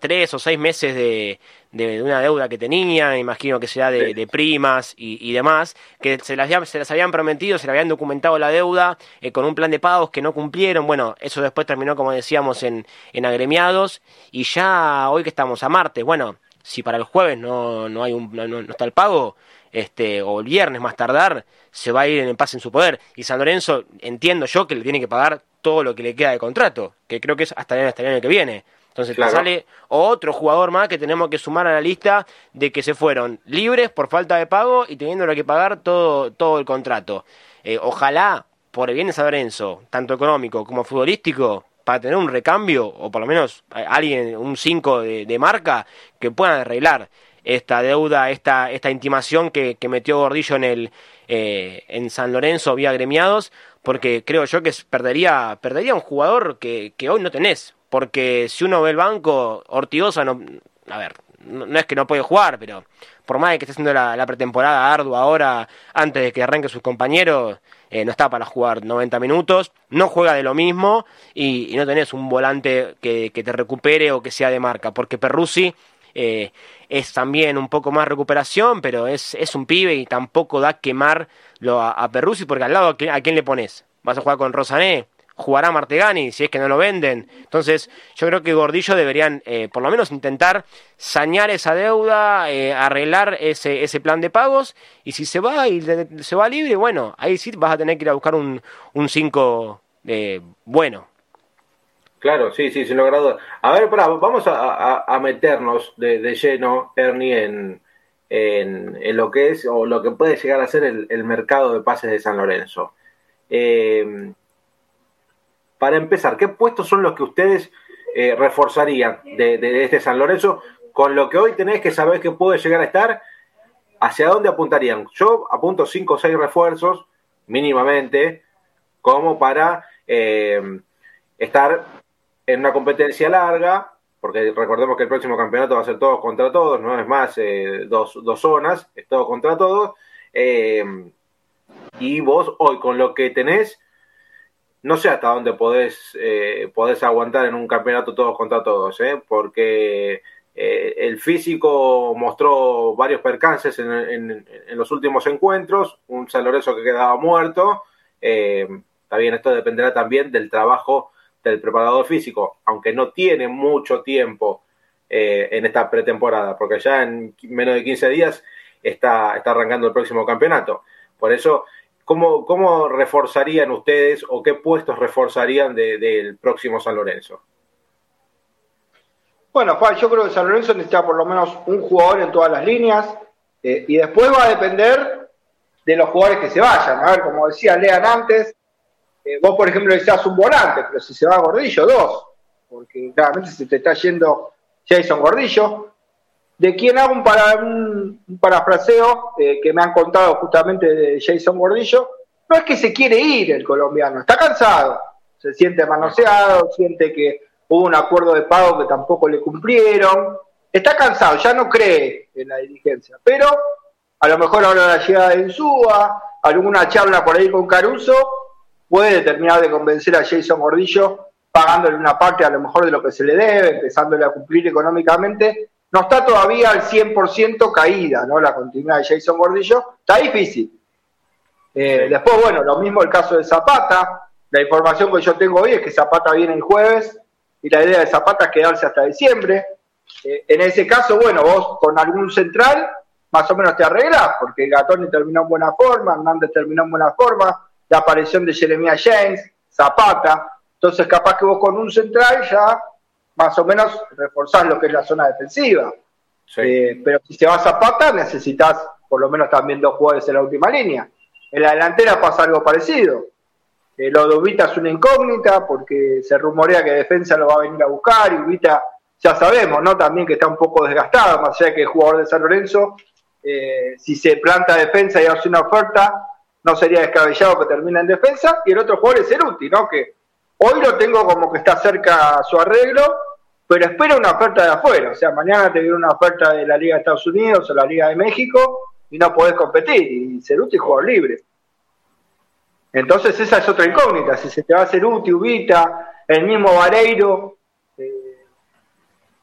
tres o seis meses de, de, una deuda que tenía, imagino que será de, de primas y, y, demás, que se las, se las habían prometido, se le habían documentado la deuda eh, con un plan de pagos que no cumplieron. Bueno, eso después terminó, como decíamos, en, en agremiados y ya hoy que estamos a martes, bueno, si para el jueves no, no, hay un, no, no está el pago, este, o el viernes más tardar, se va a ir en paz en su poder. Y San Lorenzo, entiendo yo que le tiene que pagar todo lo que le queda de contrato, que creo que es hasta el, año que viene. Entonces sale otro jugador más que tenemos que sumar a la lista de que se fueron libres por falta de pago y teniendo que pagar todo, todo el contrato. Eh, ojalá, por el bien de San Lorenzo, tanto económico como futbolístico, para tener un recambio, o por lo menos alguien, un 5 de, de marca, que puedan arreglar esta deuda, esta, esta intimación que, metió Gordillo en, el, eh, en San Lorenzo vía gremiados, porque creo yo que perdería, perdería un jugador que, que hoy no tenés. Porque si uno ve el banco, Ortigosa no. A ver, no, es que no puede jugar, pero por más de que esté haciendo la, pretemporada ardua ahora, antes de que arranque sus compañeros, eh, no está para jugar 90 minutos, no juega de lo mismo y, no tenés un volante que, que, te recupere o que sea de marca, porque Perrusi eh, es también un poco más recuperación, pero es, es un pibe y tampoco da quemar a, a Perruzzi, porque al lado, ¿a quién, le pones? ¿Vas a jugar con Rosané? Jugará Martegani si es que no lo venden. Entonces, yo creo que Gordillo deberían eh, por lo menos intentar sañar esa deuda, eh, arreglar ese, ese plan de pagos, y si se va y se va libre, bueno, ahí sí vas a tener que ir a buscar un 5 bueno. Claro, sí, sí, sin logrado. A ver, para, vamos a, meternos de, lleno, Ernie, en, en, lo que es o lo que puede llegar a ser el, mercado de pases de San Lorenzo. Eh, para empezar, ¿qué puestos son los que ustedes eh, reforzarían de, este San Lorenzo con lo que hoy tenés que saber que puede llegar a estar? ¿Hacia dónde apuntarían? Yo apunto cinco o seis refuerzos, mínimamente, como para eh, estar en una competencia larga, porque recordemos que el próximo campeonato va a ser todos contra todos, no es más eh, dos, dos, zonas, es todo contra todos. Y vos hoy con lo que tenés, no sé hasta dónde podés, eh, podés aguantar en un campeonato todos contra todos, porque el físico mostró varios percances en, los últimos encuentros, un San que quedaba muerto. está bien, esto dependerá también del trabajo del preparador físico, aunque no tiene mucho tiempo eh, en esta pretemporada, porque ya en menos de 15 días está, está arrancando el próximo campeonato. Por eso, ¿cómo, cómo reforzarían ustedes o qué puestos reforzarían del próximo San Lorenzo? Bueno, Juan, yo creo que San Lorenzo necesita por lo menos un jugador en todas las líneas eh, y después va a depender de los jugadores que se vayan. A ver, como decía Lean antes, eh, vos, por ejemplo, decías un volante, pero si se va Gordillo, dos, porque claramente se te está yendo Jason Gordillo. De quien hago un, para, un, parafraseo eh, que me han contado justamente de Jason Gordillo, no es que se quiere ir el colombiano, está cansado, se siente manoseado, siente que hubo un acuerdo de pago que tampoco le cumplieron, está cansado, ya no cree en la dirigencia, pero a lo mejor ahora la llegada de Insúa, alguna charla por ahí con Caruso, puede terminar de convencer a Jason Gordillo pagándole una parte a lo mejor de lo que se le debe, empezándole a cumplir económicamente. No está todavía al 100% caída, ¿no? La continuidad de Jason Gordillo. Está difícil. Eh, después, bueno, lo mismo el caso de Zapata. La información que yo tengo hoy es que Zapata viene el jueves y la idea de Zapata es quedarse hasta diciembre. Eh, en ese caso, bueno, vos con algún central más o menos te arreglas, porque Gatoni terminó en buena forma, Hernández terminó en buena forma, la aparición de Jeremia James, Zapata, entonces capaz que vos con un central ya más o menos reforzás lo que es la zona defensiva. Eh, pero si se va a Zapata necesitas por lo menos también dos jugadores en la última línea. En la delantera pasa algo parecido. Eh, lo de Ubita es una incógnita porque se rumorea que defensa lo va a venir a buscar y Ubita ya sabemos, ¿no? También que está un poco desgastado, más allá que el jugador de San Lorenzo eh, si se planta defensa y hace una oferta, no sería descabellado que termine en defensa. Y el otro jugador es Ceruti, ¿no? Que hoy lo tengo como que está cerca a su arreglo, pero espera una oferta de afuera. O sea, mañana te viene una oferta de la Liga de Estados Unidos o la Liga de México y no podés competir. Y Ceruti es jugador libre. Entonces esa es otra incógnita. Si se te va a Ceruti, Ubita, el mismo Vareiro,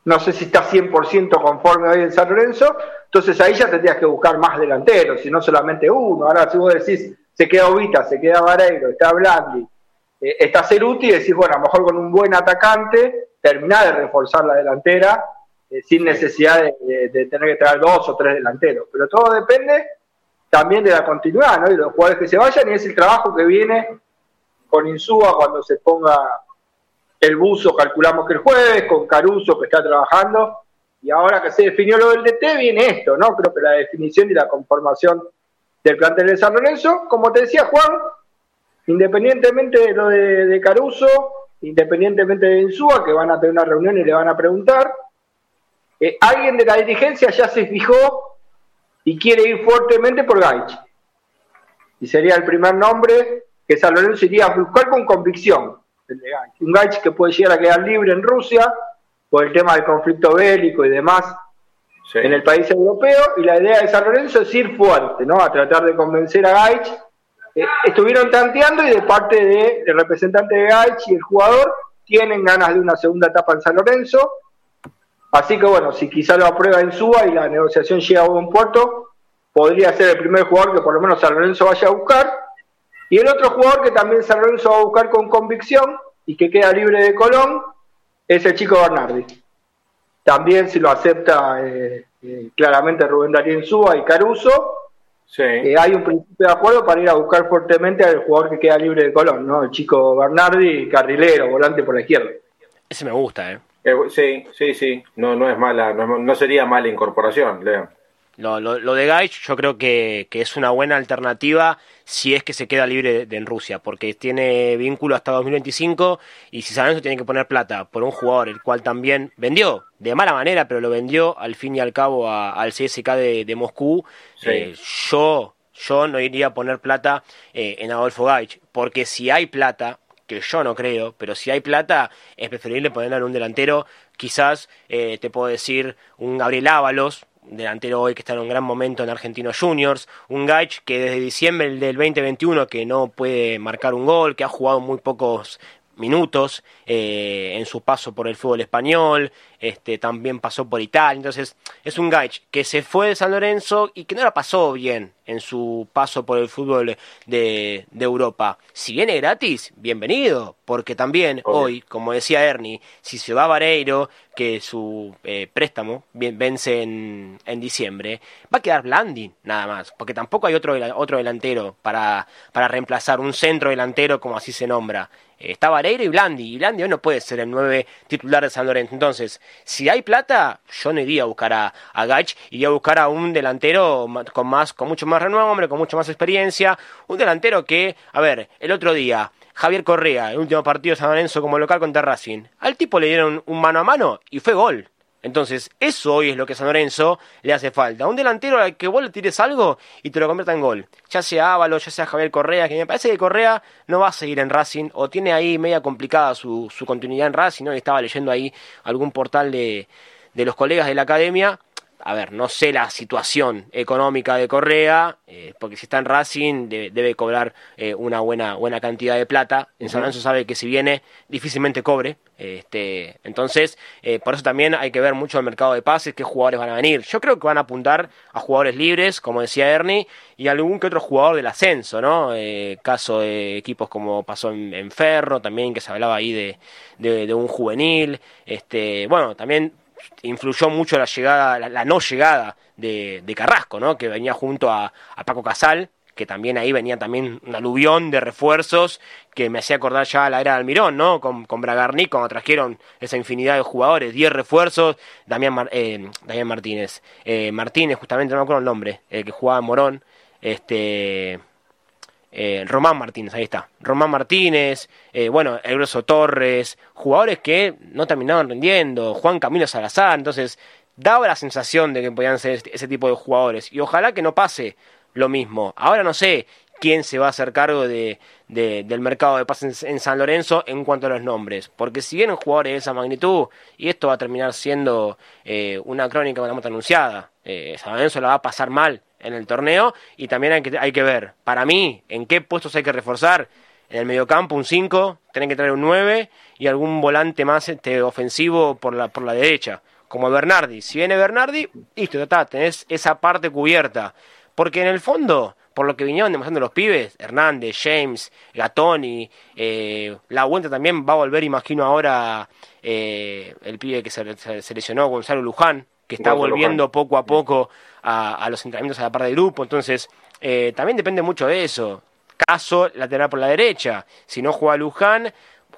no sé si está 100% conforme hoy en San Lorenzo, entonces ahí ya tendrías que buscar más delanteros, y no solamente uno. Ahora, si vos decís, se queda Ubita, se queda Vareiro, está Blandi, eh, está Ceruti, y decís, bueno, a lo mejor con un buen atacante, terminar de reforzar la delantera eh, sin necesidad de, tener que traer dos o tres delanteros. Pero todo depende también de la continuidad, ¿no? Y de los jugadores que se vayan, y es el trabajo que viene con Insúa cuando se ponga el buzo calculamos que el jueves, con Caruso que está trabajando, y ahora que se definió lo del DT, viene esto, ¿no? Creo que la definición y la conformación del plantel de San Lorenzo, como te decía Juan, independientemente de lo de, Caruso, independientemente de Insúa, que van a tener una reunión y le van a preguntar, eh, alguien de la dirigencia ya se fijó y quiere ir fuertemente por Gaich. Y sería el primer nombre que San Lorenzo iría a buscar con convicción. Un Gaich que puede llegar a quedar libre en Rusia por el tema del conflicto bélico y demás en el país europeo. Y la idea de San Lorenzo es ir fuerte, ¿no? A tratar de convencer a Gaich. Eh, estuvieron tanteando y de parte del de, representante de Gaich y el jugador tienen ganas de una segunda etapa en San Lorenzo. Así que bueno, si quizá lo aprueba en Suba y la negociación llega a buen puerto, podría ser el primer jugador que por lo menos San Lorenzo vaya a buscar. Y el otro jugador que también San Lorenzo va a buscar con convicción y que queda libre de Colón es el chico Bernardi. También si lo acepta eh, eh, claramente Rubén Darío Suba y Caruso, eh, hay un principio de acuerdo para ir a buscar fuertemente al jugador que queda libre de Colón, ¿no? El chico Bernardi, carrilero, volante por la izquierda. Ese me gusta, ¿eh? sí, sí, sí. No, no es mala, no, no sería mala incorporación, Leo. Lo, lo, de Gaich yo creo que, es una buena alternativa si es que se queda libre de, en Rusia, porque tiene vínculo hasta 2025 y si San tiene que poner plata por un jugador el cual también vendió de mala manera, pero lo vendió al fin y al cabo al CSK de, Moscú, eh, yo, yo no iría a poner plata eh, en Adolfo Gaich, porque si hay plata, que yo no creo, pero si hay plata es preferible ponerlo en un delantero, quizás eh, te puedo decir un Gabriel Ábalos, delantero hoy que está en un gran momento en Argentinos Juniors, un Gaich que desde diciembre del 2021 que no puede marcar un gol, que ha jugado muy pocos minutos eh, en su paso por el fútbol español, este, también pasó por Italia, entonces es un Gaich que se fue de San Lorenzo y que no la pasó bien en su paso por el fútbol de, Europa. Si viene gratis, bienvenido, porque también hoy, como decía Ernie, si se va a Vareiro, que su eh, préstamo vence en, en, diciembre, va a quedar Blandi nada más, porque tampoco hay otro, otro delantero para, para reemplazar un centro delantero como así se nombra. Está Vareiro y Blandi, y Blandi hoy no puede ser el nueve titular de San Lorenzo. Entonces, si hay plata, yo no iría a buscar a, a Gaich, iría a buscar a un delantero con más, con mucho más renombre, con mucha más experiencia, un delantero que, a ver, el otro día, Javier Correa, el último partido de San Lorenzo como local contra Racing, al tipo le dieron un mano a mano y fue gol. Entonces, eso hoy es lo que a San Lorenzo le hace falta. Un delantero al que vos le tires algo y te lo convierta en gol. Ya sea Ávalo, ya sea Javier Correa, que me parece que Correa no va a seguir en Racing o tiene ahí media complicada su, su continuidad en Racing. ¿no? estaba leyendo ahí algún portal de, de los colegas de la academia a ver, no sé la situación económica de Correa, eh, porque si está en Racing debe, cobrar eh, una buena, buena cantidad de plata. En San Lorenzo sabe que si viene difícilmente cobre. Este, entonces, eh, por eso también hay que ver mucho el mercado de pases, qué jugadores van a venir. Yo creo que van a apuntar a jugadores libres, como decía Ernie, y algún que otro jugador del ascenso, ¿no? caso de equipos como pasó en, Ferro, también que se hablaba ahí de, de, de un juvenil. Este, bueno, también influyó mucho la llegada, la, no llegada de, Carrasco, ¿no? Que venía junto a, Paco Casal, que también ahí venía también un aluvión de refuerzos que me hacía acordar ya a la era de Almirón, ¿no? Con, con Bragarni, cuando trajeron esa infinidad de jugadores, 10 refuerzos, Damián, eh, Damián Martínez, eh, Martínez, justamente no me acuerdo el nombre, el que jugaba en Morón, este... Eh, Román Martínez, ahí está. Román Martínez, eh, bueno, El Grosso Torres, jugadores que no terminaban rindiendo, Juan Camilo Salazar, entonces daba la sensación de que podían ser este, ese tipo de jugadores. Y ojalá que no pase lo mismo. Ahora no sé quién se va a hacer cargo de, del mercado de pases en, San Lorenzo en cuanto a los nombres. Porque si vienen jugadores de esa magnitud, y esto va a terminar siendo eh, una crónica una moto anunciada, San Lorenzo la va a pasar mal en el torneo y también hay que, hay que ver, para mí, en qué puestos hay que reforzar. En el mediocampo un 5, tienen que traer un 9 y algún volante más este, ofensivo por la, por la derecha, como Bernardi. Si viene Bernardi, listo, está, tenés esa parte cubierta. Porque en el fondo, por lo que vinieron demostrando los pibes, Hernández, James, Gatoni, eh, La Vuelta también va a volver, imagino ahora, eh, el pibe que se, se, lesionó, Gonzalo Luján, que está volviendo poco a poco a, los entrenamientos a la par del grupo. Entonces, eh, también depende mucho de eso. Caso lateral por la derecha. Si no juega Luján,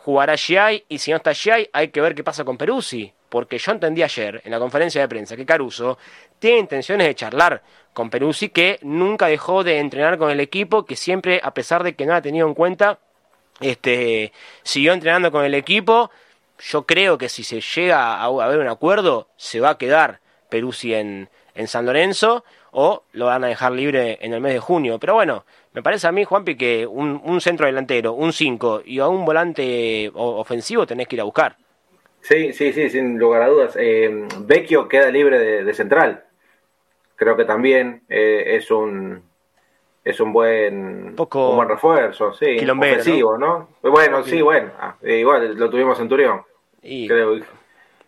jugará Giai. Y si no está Giai, hay que ver qué pasa con Peruzzi. Porque yo entendí ayer en la conferencia de prensa que Caruso tiene intenciones de charlar con Peruzzi, que nunca dejó de entrenar con el equipo, que siempre, a pesar de que no ha tenido en cuenta, este, siguió entrenando con el equipo. Yo creo que si se llega a haber un acuerdo, se va a quedar Peruzzi en, en San Lorenzo o lo van a dejar libre en el mes de junio. Pero bueno, me parece a mí, Juanpi, que un, centro delantero, un 5 y a un volante ofensivo tenés que ir a buscar. Sí, sí, sí, sin lugar a dudas. Eh, Vecchio queda libre de, central. Creo que también eh, es un es un buen, Poco buen refuerzo, sí, ofensivo, ¿no? Bueno, sí, bueno, ah, igual lo tuvimos en Turión. Y creo.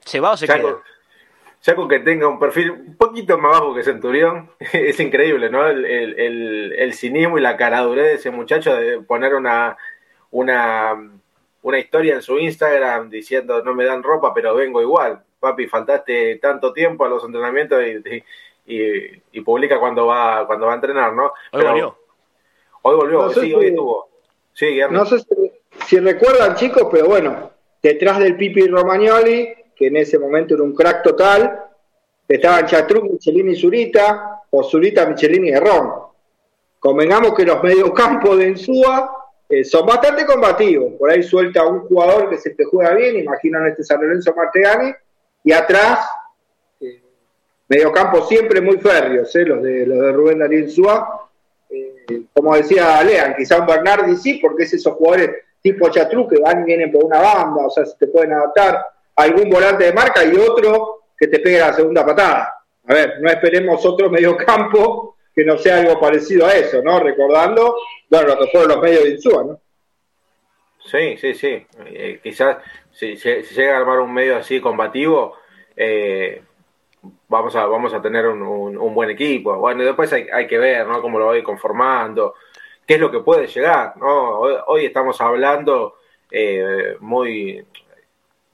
¿Se va o se queda? Ya con que tenga un perfil un poquito más bajo que Centurión, es increíble, ¿no? El, cinismo y la caradurez de ese muchacho de poner una, una, una historia en su Instagram diciendo no me dan ropa, pero vengo igual. Papi, faltaste tanto tiempo a los entrenamientos y, publica cuando va, cuando va a entrenar, ¿no? Hoy volvió. Hoy volvió, sí, hoy estuvo. Sí, no sé si, si recuerdan, chicos, pero bueno, detrás del Pipi Romagnoli que en ese momento era un crack total, estaban Chatruc, Michelini y Zurita, o Zurita, Michelini y Ron. Convengamos que los mediocampos de Ensúa eh, son bastante combativos. Por ahí suelta un jugador que se te juega bien, imaginan este San Lorenzo Martegani, y atrás, eh, mediocampo siempre muy férreos, eh, los, de, los de Rubén Darío Ensúa. Eh, como decía Lean, quizá un Bernardi sí, porque es esos jugadores tipo Chatruc que van y vienen por una banda, o sea, se te pueden adaptar algún volante de marca y otro que te pegue la segunda patada. A ver, no esperemos otro medio campo que no sea algo parecido a eso, ¿no? Recordando, bueno, lo que fueron los medios de Insúa, ¿no? Sí, sí, sí. Eh, quizás si, llega a armar un medio así combativo, eh, vamos, a, vamos a tener un, buen equipo. Bueno, después hay, que ver, ¿no? Cómo lo voy conformando, qué es lo que puede llegar, ¿no? Hoy, estamos hablando eh, muy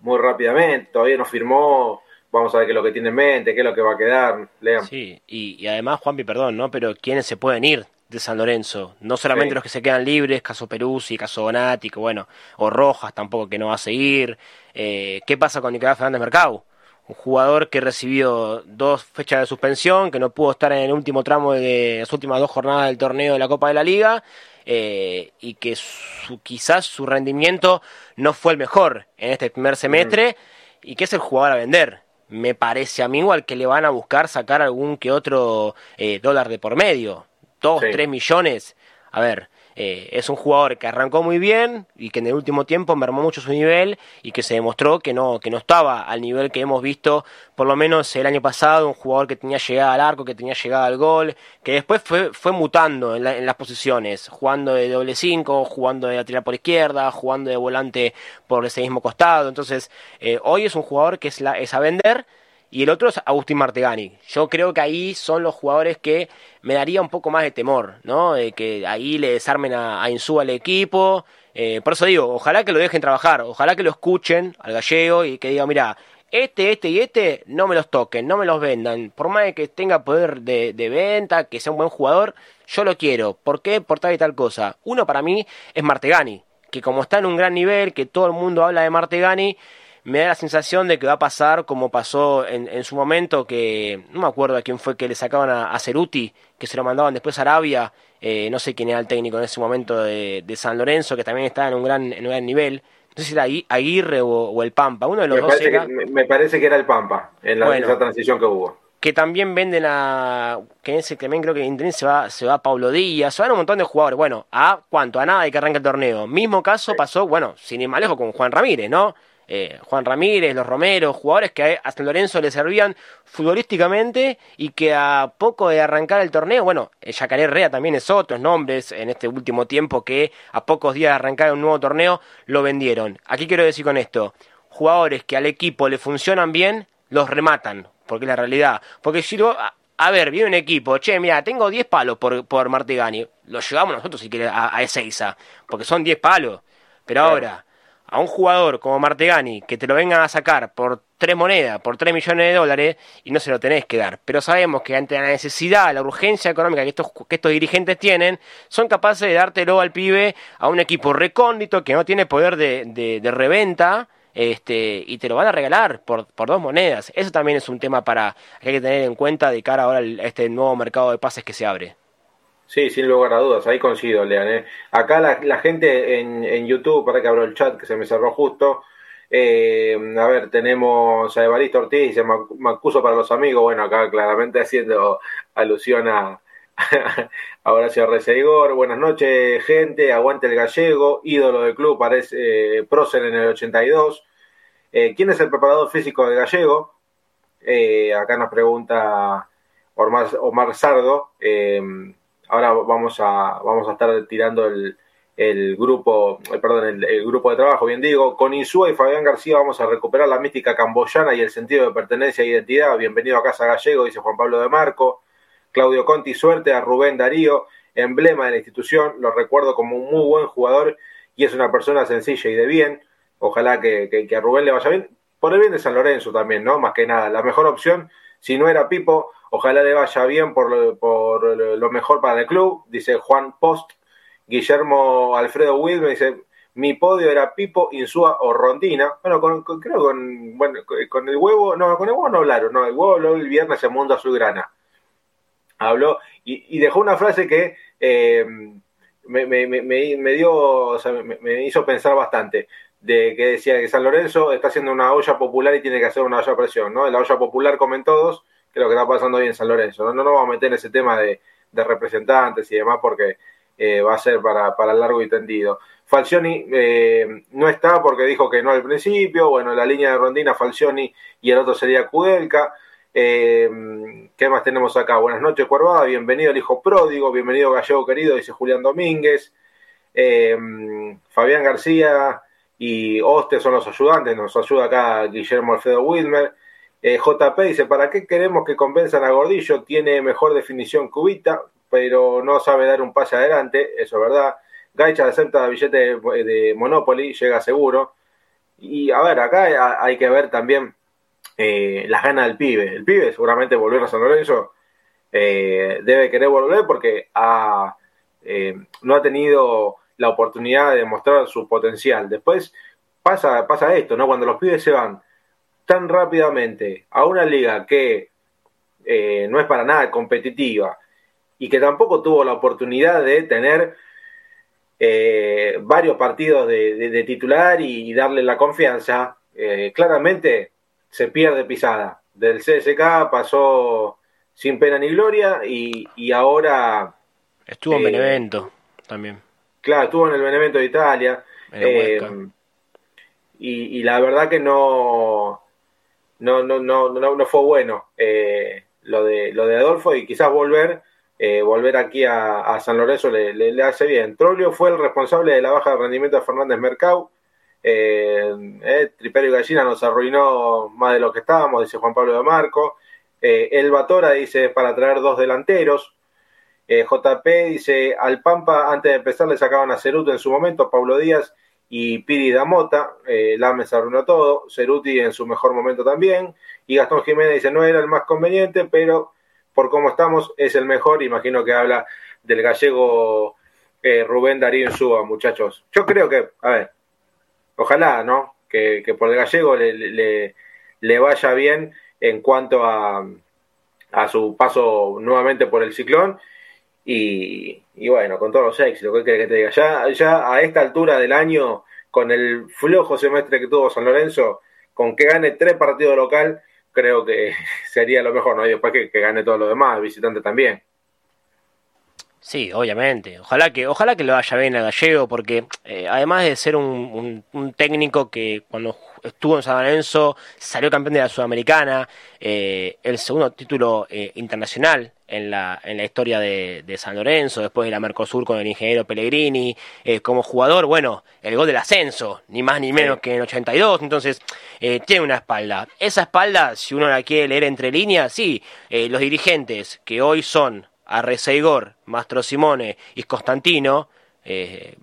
muy rápidamente, todavía no firmó, vamos a ver qué es lo que tiene en mente, qué es lo que va a quedar, lean. Sí, y, además, Juanpi, perdón, ¿no? Pero ¿quiénes se pueden ir de San Lorenzo? No solamente los que se quedan libres, caso Peruzzi, caso Bonatti, que bueno, o Rojas tampoco que no va a seguir. Eh, ¿Qué pasa con Nicolás Fernández Mercado? Un jugador que recibió dos fechas de suspensión, que no pudo estar en el último tramo de las últimas dos jornadas del torneo de la Copa de la Liga, eh, y que su, quizás su rendimiento no fue el mejor en este primer semestre y que es el jugador a vender. Me parece a mí igual que le van a buscar sacar algún que otro eh, dólar de por medio. Dos, tres millones. A ver, eh, es un jugador que arrancó muy bien y que en el último tiempo mermó mucho su nivel y que se demostró que no, que no estaba al nivel que hemos visto por lo menos el año pasado, un jugador que tenía llegada al arco, que tenía llegada al gol, que después fue, fue mutando en, las posiciones, jugando de doble cinco, jugando de tirar por izquierda, jugando de volante por ese mismo costado. Entonces, eh, hoy es un jugador que es, la, es a vender y el otro es Agustín Martegani. Yo creo que ahí son los jugadores que me daría un poco más de temor, ¿no? De que ahí le desarmen a, a Insúa al equipo. Eh, por eso digo, ojalá que lo dejen trabajar, ojalá que lo escuchen al gallego y que diga, mira, este, este y este, no me los toquen, no me los vendan. Por más que tenga poder de, venta, que sea un buen jugador, yo lo quiero. ¿Por qué? Por tal y tal cosa. Uno para mí es Martegani, que como está en un gran nivel, que todo el mundo habla de Martegani, me da la sensación de que va a pasar como pasó en, su momento, que no me acuerdo a quién fue que le sacaban a, Ceruti, que se lo mandaban después a Arabia, eh, no sé quién era el técnico en ese momento de, San Lorenzo, que también estaba en un gran, en un gran nivel no sé si era Aguirre o, el Pampa, uno de los me dos parece Que, me parece que era el Pampa, en la esa transición que hubo. Que también venden a. Que ese también creo que en se va, se va a Pablo Díaz, se van un montón de jugadores. Bueno, ¿a cuánto? A nada de que arranque el torneo. Mismo caso pasó, bueno, sin ir más lejos, con Juan Ramírez, ¿no? Eh, Juan Ramírez, los Romeros, jugadores que a San Lorenzo le servían futbolísticamente y que a poco de arrancar el torneo, bueno, Yacaré Rea también es otros nombres en este último tiempo que a pocos días de arrancar un nuevo torneo lo vendieron. Aquí quiero decir con esto, jugadores que al equipo le funcionan bien, los rematan, porque es la realidad. Porque si lo, a, ver, viene un equipo, che, mira, tengo 10 palos por, por Martigani, lo llevamos nosotros si quiere a, a Ezeiza, porque son 10 palos. Pero ahora, a un jugador como Martegani que te lo vengan a sacar por tres monedas, por tres millones de dólares, y no se lo tenés que dar. Pero sabemos que ante la necesidad, la urgencia económica que estos, que estos dirigentes tienen, son capaces de dártelo al pibe a un equipo recóndito que no tiene poder de, de, reventa. Este, y te lo van a regalar por, por dos monedas. Eso también es un tema para que hay que tener en cuenta de cara ahora a este nuevo mercado de pases que se abre. Sí, sin lugar a dudas, ahí coincido, Lean. ¿eh? Acá la, gente en, en, YouTube, para que abro el chat que se me cerró justo. Eh, a ver, tenemos a Evaristo Ortiz, dice Mancuso para los amigos. Bueno, acá claramente haciendo alusión a, a Horacio Reseigor. Buenas noches, gente. Aguante el gallego, ídolo del club, parece eh, prócer en el 82. Eh, ¿Quién es el preparador físico de gallego? Acá nos pregunta Omar, Omar Sardo. Ahora vamos a, vamos a estar tirando el, el grupo, eh, perdón, el, grupo de trabajo, bien digo. Con Insúa y Fabián García vamos a recuperar la mística camboyana y el sentido de pertenencia e identidad. Bienvenido a Casa Gallego, dice Juan Pablo de Marco. Claudio Conti, suerte a Rubén Darío, emblema de la institución. Lo recuerdo como un muy buen jugador y es una persona sencilla y de bien. Ojalá que, que, que a Rubén le vaya bien. Por el bien de San Lorenzo también, ¿no? Más que nada. La mejor opción, si no era Pipo, Ojalá le vaya bien por lo, por lo mejor para el club, dice Juan Post. Guillermo Alfredo Wilme dice, mi podio era Pipo, Insúa o Rondina. Bueno, con, creo con, bueno, con el huevo, no, con el huevo no hablaron, no, el huevo habló el viernes en Mundo Azulgrana. Habló y, dejó una frase que eh, me, me, dio, o sea, me, hizo pensar bastante de que decía que San Lorenzo está haciendo una olla popular y tiene que hacer una olla a presión, ¿no? La olla popular comen todos lo que está pasando hoy en San Lorenzo. No, no nos vamos a meter en ese tema de, representantes y demás porque eh, va a ser para, para largo y tendido. Falcioni eh, no está porque dijo que no al principio. Bueno, la línea de Rondina, Falcioni y el otro sería Kudelka. Eh, ¿Qué más tenemos acá? Buenas noches, Cuervada. Bienvenido el hijo pródigo. Bienvenido, Gallego querido, dice Julián Domínguez. Fabián García y Oste son los ayudantes. Nos ayuda acá Guillermo Alfredo Wilmer. Eh, JP dice, ¿para qué queremos que convenzan a Gordillo? Tiene mejor definición cubita, pero no sabe dar un pase adelante, eso es verdad. Gaicha acepta billete de, Monopoly, llega seguro. Y a ver, acá hay que ver también eh, las ganas del pibe. El pibe seguramente volver a San Lorenzo eh, debe querer volver porque no ha tenido la oportunidad de demostrar su potencial. Después pasa, pasa esto, ¿no? Cuando los pibes se van tan rápidamente a una liga que eh, no es para nada competitiva y que tampoco tuvo la oportunidad de tener eh, varios partidos de, titular y, darle la confianza, eh, claramente se pierde pisada. Del CSK pasó sin pena ni gloria y, ahora... Estuvo en Benevento también. Claro, estuvo en el Benevento de Italia. y, la verdad que no, no, no, no, no, no fue bueno eh, lo, de, lo de Adolfo y quizás volver, eh, volver aquí a, San Lorenzo le, le, hace bien. Trolio fue el responsable de la baja de rendimiento de Fernández Mercado. Eh, Triperio y Gallina nos arruinó más de lo que estábamos, dice Juan Pablo de Marco. el Batora dice para traer dos delanteros. JP dice al Pampa antes de empezar le sacaban a Ceruto en su momento, Pablo Díaz y Piri Damota, eh, Lames arruinó todo, Ceruti en su mejor momento también, y Gastón Jiménez dice no era el más conveniente, pero por cómo estamos es el mejor, imagino que habla del gallego eh, Rubén Darío Insúa, muchachos. Yo creo que, a ver, ojalá, ¿no? Que, por el gallego le, le, vaya bien en cuanto a, a su paso nuevamente por el ciclón. Y, bueno, con todos los éxitos, ¿qué que te diga? Ya, ya a esta altura del año, con el flojo semestre que tuvo San Lorenzo, con que gane tres partidos local, creo que sería lo mejor, ¿no? Y después que, que gane todo lo demás, visitante también. Sí, obviamente. Ojalá que, ojalá que lo vaya bien a Gallego, porque eh, además de ser un, técnico que cuando estuvo en San Lorenzo salió campeón de la Sudamericana, eh, el segundo título eh, internacional en la, en la historia de, San Lorenzo, después de la Mercosur con el ingeniero Pellegrini, como jugador, bueno, el gol del ascenso, ni más ni menos que en 82, entonces tiene una espalda. Esa espalda, si uno la quiere leer entre líneas, sí, los dirigentes que hoy son a Reseigor, Mastro Simone y Constantino, eh,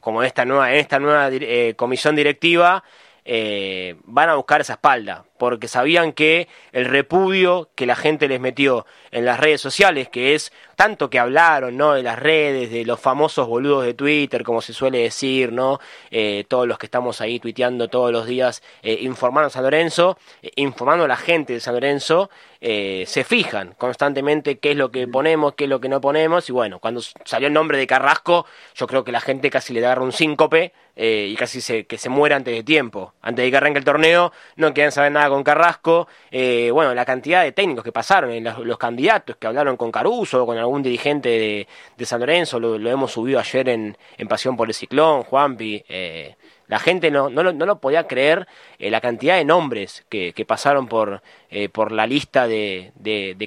como esta nueva, en esta nueva eh, comisión directiva, eh, van a buscar esa espalda, porque sabían que el repudio que la gente les metió en las redes sociales, que es tanto que hablaron, ¿no? De las redes, de los famosos boludos de Twitter, como se suele decir, ¿no? Eh, todos los que estamos ahí tuiteando todos los días, eh, informando a San Lorenzo, eh, informando a la gente de San Lorenzo, se fijan constantemente qué es lo que ponemos, qué es lo que no ponemos, y bueno, cuando salió el nombre de Carrasco, yo creo que la gente casi le agarra un síncope y casi se, que se muera antes de tiempo. Antes de que arranque el torneo, no quieren saber nada con Carrasco. bueno, la cantidad de técnicos que pasaron, los, los candidatos que hablaron con Caruso, con algún dirigente de, San Lorenzo, lo, hemos subido ayer en, Pasión por el Ciclón, Juanpi. Eh, la gente no, no, lo podía creer eh, la cantidad de nombres que, pasaron por, eh, por la lista de,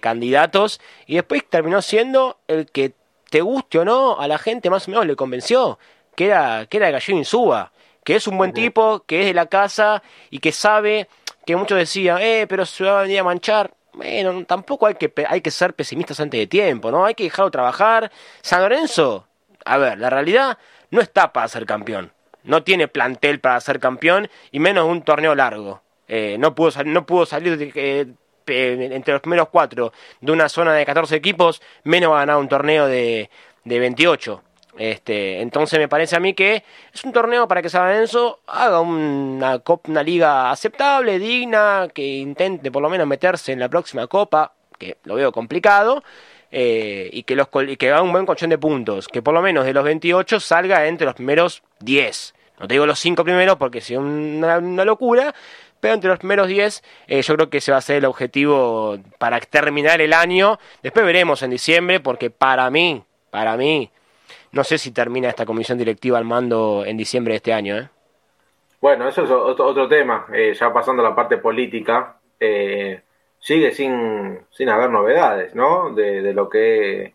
candidatos y después terminó siendo el que te guste o no a la gente más o menos le convenció, que era, que era Gallego Insúa, que es un buen tipo, que es de la casa y que sabe que muchos decían, eh, pero se va a venir a manchar bueno, tampoco hay que, hay que ser pesimistas antes de tiempo, ¿no? Hay que dejarlo trabajar. San Lorenzo, a ver, la realidad no está para ser campeón. No tiene plantel para ser campeón y menos un torneo largo. Eh, no, pudo, no pudo salir de, entre los primeros cuatro de una zona de 14 equipos, menos va a ganar un torneo de, de 28. Este, entonces me parece a mí que es un torneo para que San Lorenzo haga una, una liga aceptable, digna, que intente por lo menos meterse en la próxima copa, que lo veo complicado, eh, y, que los, que haga un buen colchón de puntos, que por lo menos de los 28 salga entre los primeros 10. No te digo los 5 primeros porque es una, locura, pero entre los primeros 10 eh, yo creo que ese va a ser el objetivo para terminar el año. Después veremos en diciembre porque para mí, para mí, no sé si termina esta comisión directiva al mando en diciembre de este año. ¿eh? Bueno, eso es otro, tema. Eh, ya pasando a la parte política, eh, sigue sin, sin haber novedades, ¿no? De, lo que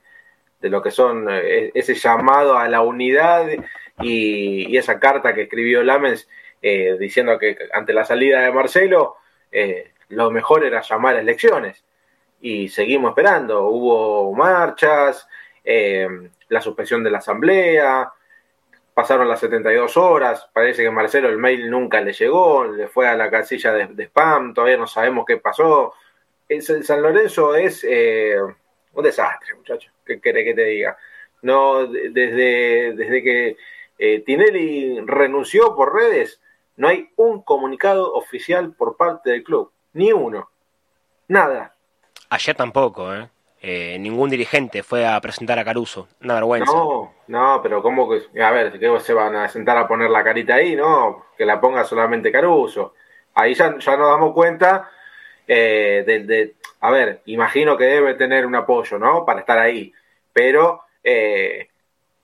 de lo que son eh, ese llamado a la unidad y, esa carta que escribió Lamens diciendo que ante la salida de Marcelo lo mejor era llamar a elecciones y seguimos esperando. Hubo marchas, la suspensión de la asamblea, pasaron las 72 horas, parece que Marcelo el mail nunca le llegó, le fue a la casilla de, spam, todavía no sabemos qué pasó. El, San Lorenzo es eh, un desastre, muchachos, ¿qué querés que te diga? No, desde, desde que eh, Tinelli renunció por redes, no hay un comunicado oficial por parte del club, ni uno, nada. Ayer tampoco, ¿eh? Eh, ningún dirigente fue a presentar a Caruso. Una vergüenza. No, no, pero ¿cómo que.? A ver, que se van a sentar a poner la carita ahí? No, que la ponga solamente Caruso. Ahí ya, nos damos cuenta eh, A ver, imagino que debe tener un apoyo, ¿no? Para estar ahí. Pero eh,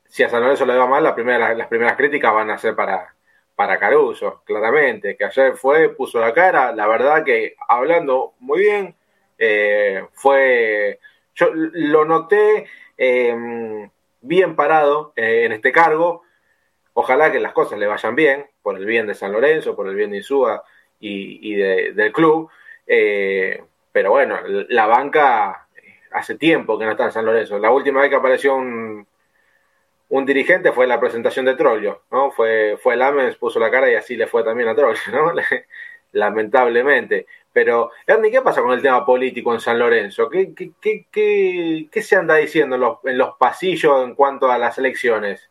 si a San Lorenzo le va mal, las primeras, las primeras críticas van a ser para, para Caruso, claramente. Que ayer fue, puso la cara. La verdad que hablando muy bien, fue yo lo noté em, bien parado eh, en este cargo. Ojalá que las cosas le vayan bien, por el bien de San Lorenzo, por el bien de Insúa y, del club. Eh, pero bueno, la banca hace tiempo que no está en San Lorenzo. La última vez que apareció un, dirigente fue la presentación de Trollio, ¿no? Fue, fue Lamens, puso la cara y así le fue también a Trollio, ¿no? Lamentablemente. Pero, Ernie, ¿qué pasa con el tema político en San Lorenzo? ¿Qué, se anda diciendo en los, en los pasillos en cuanto a las elecciones?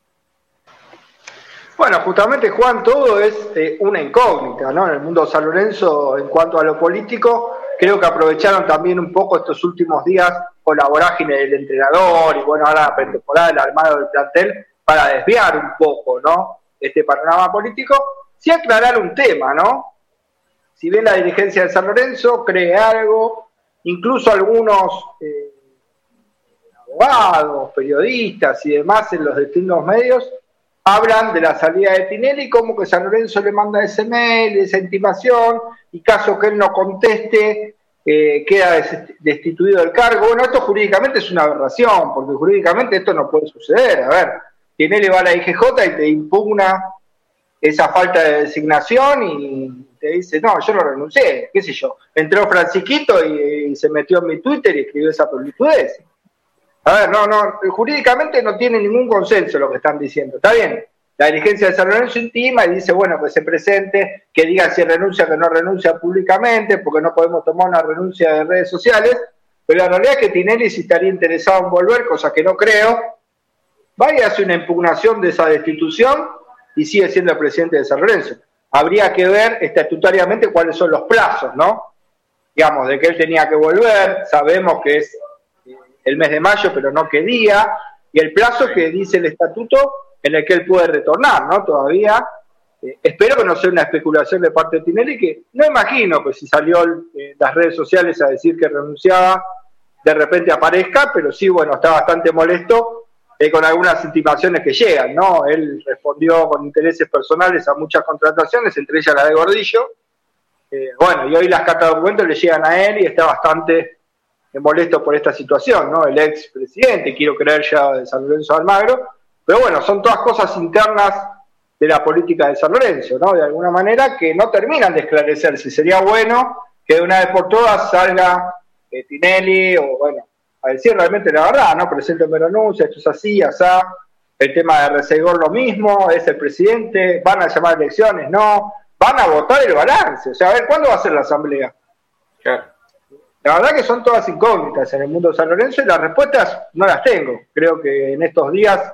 Bueno, justamente Juan, todo es eh, una incógnita, ¿no? En el mundo de San Lorenzo, en cuanto a lo político, creo que aprovecharon también un poco estos últimos días con la vorágine del entrenador y bueno, ahora la pretemporada, el armado del plantel, para desviar un poco, ¿no? Este panorama político, sí aclarar un tema, ¿no? Si bien la dirigencia de San Lorenzo cree algo, incluso algunos eh, abogados, periodistas y demás en los distintos medios, hablan de la salida de Tinelli como que San Lorenzo le manda ese mail, esa intimación, y caso que él no conteste, eh, queda destituido del cargo. Bueno, esto jurídicamente es una aberración, porque jurídicamente esto no puede suceder. A ver, Tinelli va a la IGJ y te impugna esa falta de designación y dice, no, yo no renuncié, qué sé yo. Entró Francisquito y, se metió en mi Twitter y escribió esa publicidad. A ver, no, no, jurídicamente no tiene ningún consenso lo que están diciendo. Está bien, la dirigencia de San Lorenzo intima y dice, bueno, que se presente, que diga si renuncia o que no renuncia públicamente, porque no podemos tomar una renuncia de redes sociales, pero la realidad es que Tinelli si estaría interesado en volver, cosa que no creo, vaya a hacer una impugnación de esa destitución y sigue siendo el presidente de San Lorenzo. Habría que ver estatutariamente cuáles son los plazos, ¿no? Digamos, de que él tenía que volver, sabemos que es el mes de mayo, pero no qué día, y el plazo que dice el estatuto en el que él puede retornar, ¿no? Todavía. Eh, espero que no sea una especulación de parte de Tinelli, que no imagino que si salió en las redes sociales a decir que renunciaba, de repente aparezca, pero sí, bueno, está bastante molesto con algunas intimaciones que llegan, ¿no? Él respondió con intereses personales a muchas contrataciones, entre ellas la de Gordillo. Eh, bueno, y hoy las cartas de documentos le llegan a él y está bastante molesto por esta situación, ¿no? El ex presidente, quiero creer ya de San Lorenzo de Almagro, pero bueno, son todas cosas internas de la política de San Lorenzo, ¿no? De alguna manera que no terminan de esclarecerse. Sería bueno que de una vez por todas salga eh, Tinelli o, bueno, a decir realmente la verdad, ¿no? Presente un renuncia, esto es así, asá. El tema de Resegor lo mismo, es el presidente, van a llamar elecciones, no, van a votar el balance. O sea, a ver, ¿cuándo va a ser la asamblea? Claro. La verdad que son todas incógnitas en el mundo de San Lorenzo y las respuestas no las tengo. Creo que en estos días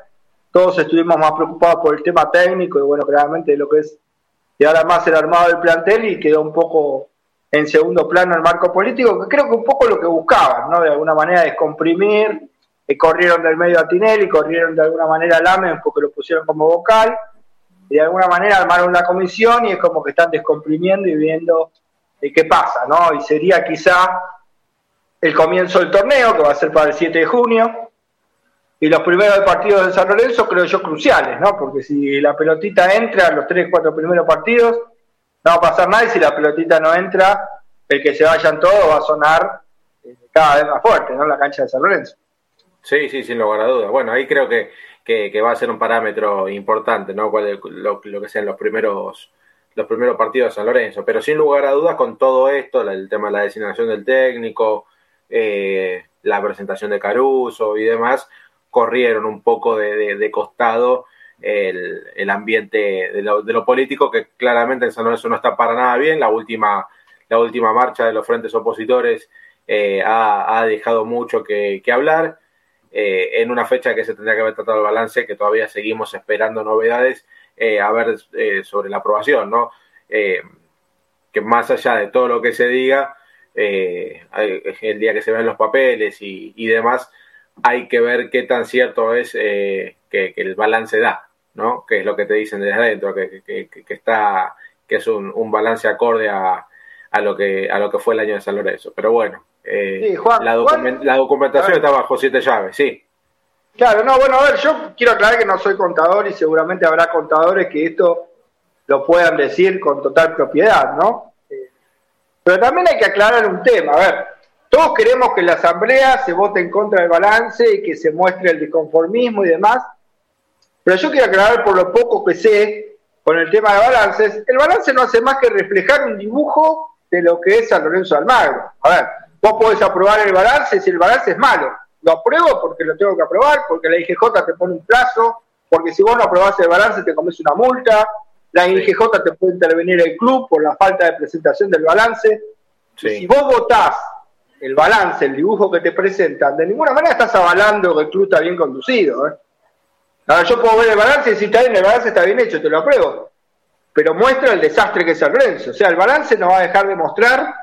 todos estuvimos más preocupados por el tema técnico y bueno, claramente lo que es y ahora más el armado del plantel y quedó un poco en segundo plano el marco político, que creo que un poco lo que buscaban, ¿no? De alguna manera descomprimir, eh, corrieron del medio a Tinelli, corrieron de alguna manera a Lamen porque lo pusieron como vocal, y de alguna manera armaron una comisión y es como que están descomprimiendo y viendo eh, qué pasa, ¿no? Y sería quizá el comienzo del torneo, que va a ser para el 7 de junio, y los primeros partidos de San Lorenzo creo yo cruciales, ¿no? Porque si la pelotita entra en los 3, 4 primeros partidos, no va a pasar nada, y si la pelotita no entra, el que se vayan todos va a sonar eh, cada vez más fuerte, ¿no? La cancha de San Lorenzo. Sí, sí, sin lugar a dudas. Bueno, ahí creo que, que, va a ser un parámetro importante, ¿no? lo, que sean los primeros los primeros partidos de San Lorenzo. Pero sin lugar a dudas, con todo esto, el tema de la designación del técnico, eh, la presentación de Caruso y demás, corrieron un poco de, costado el, ambiente de lo, político, que claramente en San Lorenzo no está para nada bien. La última, la última marcha de los frentes opositores eh, ha, dejado mucho que, hablar. Eh, en una fecha que se tendría que haber tratado el balance, que todavía seguimos esperando novedades a ver sobre la aprobación, ¿no? que más allá de todo lo que se diga, eh, el día que se ven los papeles y, demás, hay que ver qué tan cierto es eh, que, el balance da, ¿no? Que es lo que te dicen desde adentro, que, está, que es un, balance acorde a, lo que a lo que fue el año de San Lorenzo. Pero bueno, eh, la, documentación está bajo siete llaves, sí. Claro, no, bueno, a ver, yo quiero aclarar que no soy contador y seguramente habrá contadores que esto lo puedan decir con total propiedad, ¿no? Pero también hay que aclarar un tema. A ver, todos queremos que la Asamblea se vote en contra del balance y que se muestre el disconformismo y demás. Pero yo quiero aclarar por lo poco que sé con el tema de balances. El balance no hace más que reflejar un dibujo de lo que es San Lorenzo Almagro. A ver, vos podés aprobar el balance si el balance es malo. Lo apruebo porque lo tengo que aprobar, porque la IGJ te pone un plazo porque si vos no aprobás el balance te comes una multa, la IGJ te puede intervenir el club por la falta de presentación del balance. Si vos votás el balance, el dibujo que te presentan, de ninguna manera estás avalando que el club está bien conducido. ¿eh? Ahora yo puedo ver el balance y decir, está bien, el balance está bien hecho, te lo apruebo. Pero muestra el desastre que es San Lorenzo. O sea, el balance no va a dejar de mostrar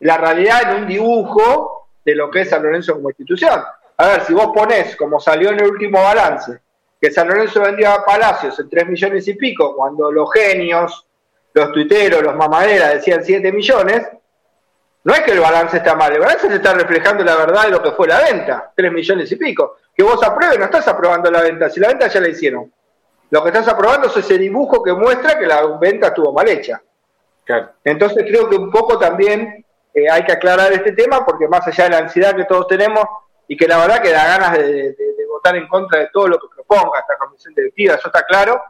la realidad en un dibujo de lo que es San Lorenzo como institución. A ver, si vos ponés, como salió en el último balance, que San Lorenzo vendía a Palacios en 3 millones y pico, cuando los genios, los tuiteros, los mamaderas decían 7 millones, no es que el balance está mal, el balance se está reflejando la verdad de lo que fue la venta, 3 millones y pico. Que vos apruebes, no estás aprobando la venta, si la venta ya la hicieron. Lo que estás aprobando es ese dibujo que muestra que la venta estuvo mal hecha. Entonces creo que un poco también eh, hay que aclarar este tema, porque más allá de la ansiedad que todos tenemos, y que la verdad que da ganas de, votar en contra de todo lo que proponga esta comisión directiva, eso está claro,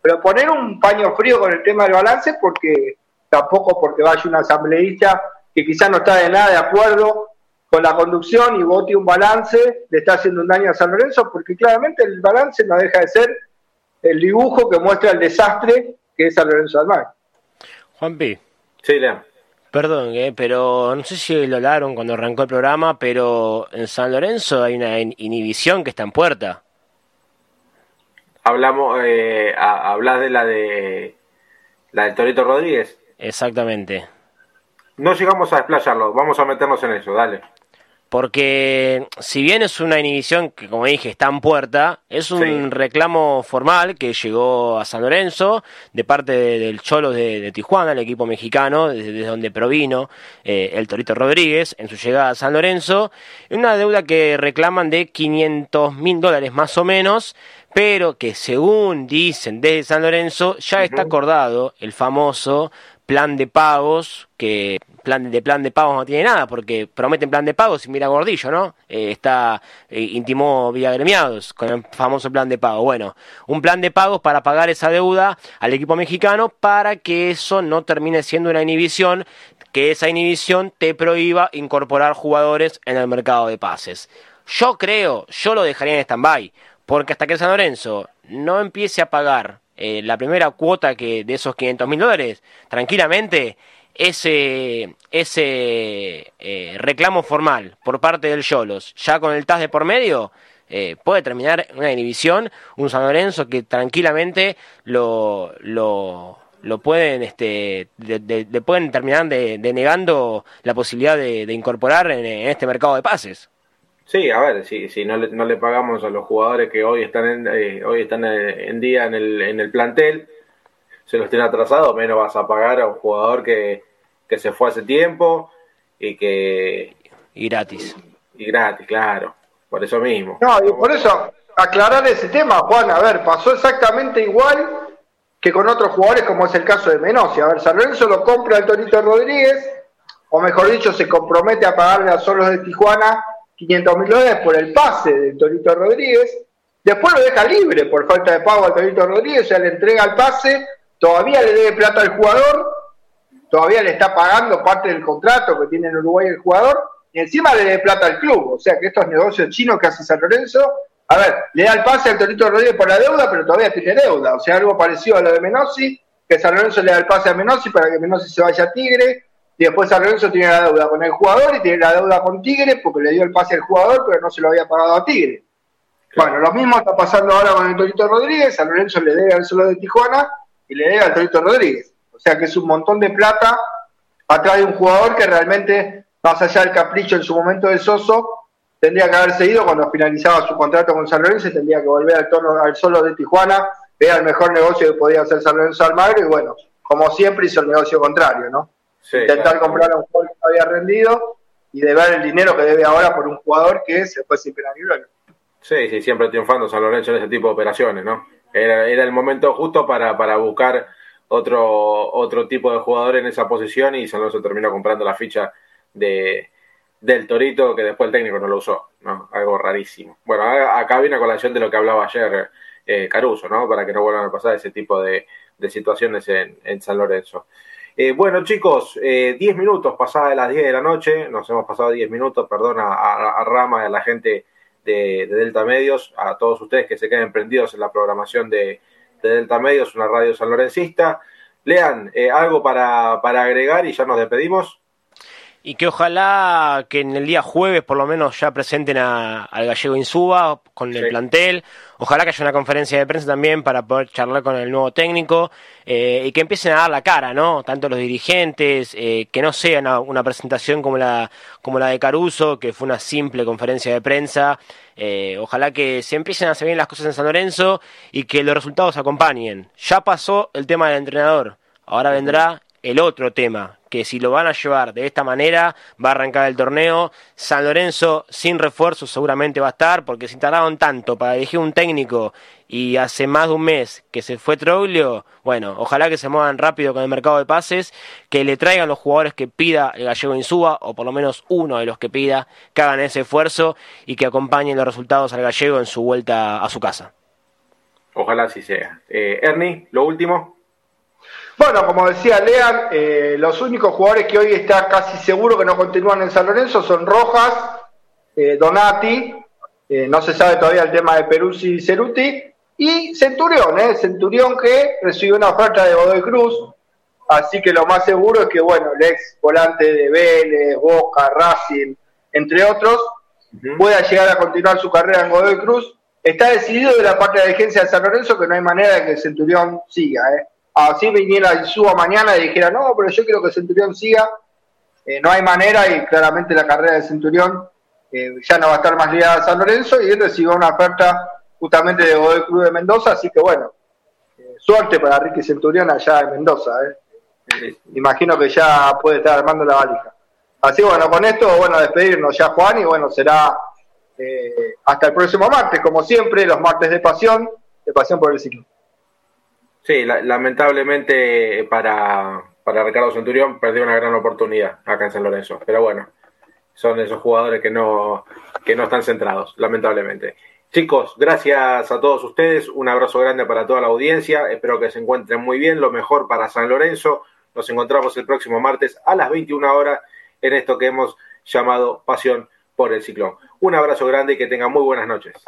pero poner un paño frío con el tema del balance, porque tampoco porque vaya una asambleísta que quizás no está de nada de acuerdo con la conducción y vote un balance, le está haciendo un daño a San Lorenzo, porque claramente el balance no deja de ser el dibujo que muestra el desastre que es San Lorenzo del Mar. Juan P. Sí, Lea. Perdón, eh, pero no sé si lo hablaron cuando arrancó el programa, pero en San Lorenzo hay una inhibición que está en puerta. Hablamos, eh, hablas de la de la de Torito Rodríguez. Exactamente. No llegamos a desplayarlo, vamos a meternos en eso, dale porque si bien es una inhibición que, como dije, está en puerta, es un reclamo formal que llegó a San Lorenzo de parte del Cholo de, Tijuana, el equipo mexicano, desde, donde provino eh, el Torito Rodríguez en su llegada a San Lorenzo, una deuda que reclaman de 500 mil dólares más o menos, pero que según dicen desde San Lorenzo ya está acordado el famoso plan de pagos que plan de plan de pagos no tiene nada, porque prometen plan de pagos y mira Gordillo, ¿no? Eh, está, eh, intimó vía gremiados con el famoso plan de pago. Bueno, un plan de pagos para pagar esa deuda al equipo mexicano para que eso no termine siendo una inhibición, que esa inhibición te prohíba incorporar jugadores en el mercado de pases. Yo creo, yo lo dejaría en stand-by, porque hasta que San Lorenzo no empiece a pagar eh, la primera cuota que de esos 500 mil dólares, tranquilamente ese, ese eh, reclamo formal por parte del Yolos, ya con el TAS de por medio, eh, puede terminar una inhibición, un San Lorenzo que tranquilamente lo, lo, lo pueden, este, de, pueden terminar denegando la posibilidad de, incorporar en, este mercado de pases. Sí, a ver, si, si no, le, no le pagamos a los jugadores que hoy están en, eh, hoy están en día en el, en el plantel, se los tiene atrasados, menos vas a pagar a un jugador que, que se fue hace tiempo y que... Y gratis. Y gratis, claro. Por eso mismo. No, y por eso, aclarar ese tema, Juan, a ver, pasó exactamente igual que con otros jugadores, como es el caso de Menossi. A ver, San Lorenzo lo compra el Torito Rodríguez, o mejor dicho, se compromete a pagarle a Solos de Tijuana 500 mil dólares por el pase del Torito Rodríguez. Después lo deja libre por falta de pago al Torito Rodríguez, o sea, le entrega el pase, todavía le debe plata al jugador todavía le está pagando parte del contrato que tiene en Uruguay el jugador, y encima le dé plata al club. O sea que estos negocios chinos que hace San Lorenzo, a ver, le da el pase al Torito Rodríguez por la deuda, pero todavía tiene deuda. O sea, algo parecido a lo de Menossi, que San Lorenzo le da el pase a Menossi para que Menossi se vaya a Tigre, y después San Lorenzo tiene la deuda con el jugador y tiene la deuda con Tigre porque le dio el pase al jugador, pero no se lo había pagado a Tigre. Bueno, lo mismo está pasando ahora con el Torito Rodríguez, San Lorenzo le debe al solo de Tijuana y le debe al Torito Rodríguez. O sea que es un montón de plata atrás de un jugador que realmente, más allá del capricho en su momento de Soso, tendría que haberse ido cuando finalizaba su contrato con San Lorenzo tendría que volver al, tono, al solo de Tijuana. Era el mejor negocio que podía hacer San Lorenzo Almagro y bueno, como siempre hizo el negocio contrario, ¿no? Intentar comprar a un jugador que no había rendido y deber el dinero que debe ahora por un jugador que se fue sin pena ni Sí, sí, siempre triunfando San Lorenzo en ese tipo de operaciones, ¿no? Era, era el momento justo para, para buscar otro, otro tipo de jugador en esa posición y San Lorenzo terminó comprando la ficha de, del Torito que después el técnico no lo usó, ¿no? Algo rarísimo. Bueno, acá viene a colación de lo que hablaba ayer eh, Caruso, ¿no? Para que no vuelvan a pasar ese tipo de, situaciones en, San Lorenzo. Eh, bueno, chicos, 10 eh, minutos pasada de las 10 de la noche, nos hemos pasado 10 minutos, perdón a, Rama y a la gente de, Delta Medios, a todos ustedes que se queden prendidos en la programación de, Delta Medios, una radio sanlorencista. Lean, eh, algo para, para agregar y ya nos despedimos y que ojalá que en el día jueves por lo menos ya presenten al gallego Insúa con el plantel. Ojalá que haya una conferencia de prensa también para poder charlar con el nuevo técnico eh, y que empiecen a dar la cara, ¿no? Tanto los dirigentes, eh, que no sea una, presentación como la, como la de Caruso, que fue una simple conferencia de prensa. Eh, ojalá que se empiecen a hacer bien las cosas en San Lorenzo y que los resultados acompañen. Ya pasó el tema del entrenador, ahora vendrá el otro tema, que si lo van a llevar de esta manera, va a arrancar el torneo. San Lorenzo sin refuerzo seguramente va a estar, porque si tardaron tanto para elegir un técnico y hace más de un mes que se fue Troglio, bueno, ojalá que se muevan rápido con el mercado de pases, que le traigan los jugadores que pida el gallego Insúa, o por lo menos uno de los que pida, que hagan ese esfuerzo y que acompañen los resultados al gallego en su vuelta a su casa. Ojalá así sea. Eh, Ernie, lo último. Bueno, como decía Lean, eh, los únicos jugadores que hoy está casi seguro que no continúan en San Lorenzo son Rojas, eh, Donati, eh, no se sabe todavía el tema de Peruzzi y Ceruti, y Centurión, ¿eh? Centurión que recibió una oferta de Godoy Cruz, así que lo más seguro es que, bueno, el ex volante de Vélez, Boca, Racing, entre otros, pueda llegar a continuar su carrera en Godoy Cruz. Está decidido de la parte de la agencia de San Lorenzo que no hay manera de que Centurión siga, ¿eh? Así viniera el suba mañana y dijera, no, pero yo quiero que Centurión siga, eh, no hay manera y claramente la carrera de Centurión eh, ya no va a estar más ligada a San Lorenzo y él recibió una oferta justamente de Godoy Cruz de Mendoza, así que bueno, eh, suerte para Ricky Centurión allá en Mendoza, imagino que ya puede estar armando la valija. Así bueno, con esto, bueno, despedirnos ya Juan y bueno, será hasta el próximo martes, como siempre, los martes de pasión, de pasión por el ciclo. Sí, lamentablemente para, para Ricardo Centurión perdió una gran oportunidad acá en San Lorenzo. Pero bueno, son esos jugadores que no, que no están centrados, lamentablemente. Chicos, gracias a todos ustedes. Un abrazo grande para toda la audiencia. Espero que se encuentren muy bien. Lo mejor para San Lorenzo. Nos encontramos el próximo martes a las 21 horas en esto que hemos llamado Pasión por el Ciclón. Un abrazo grande y que tengan muy buenas noches.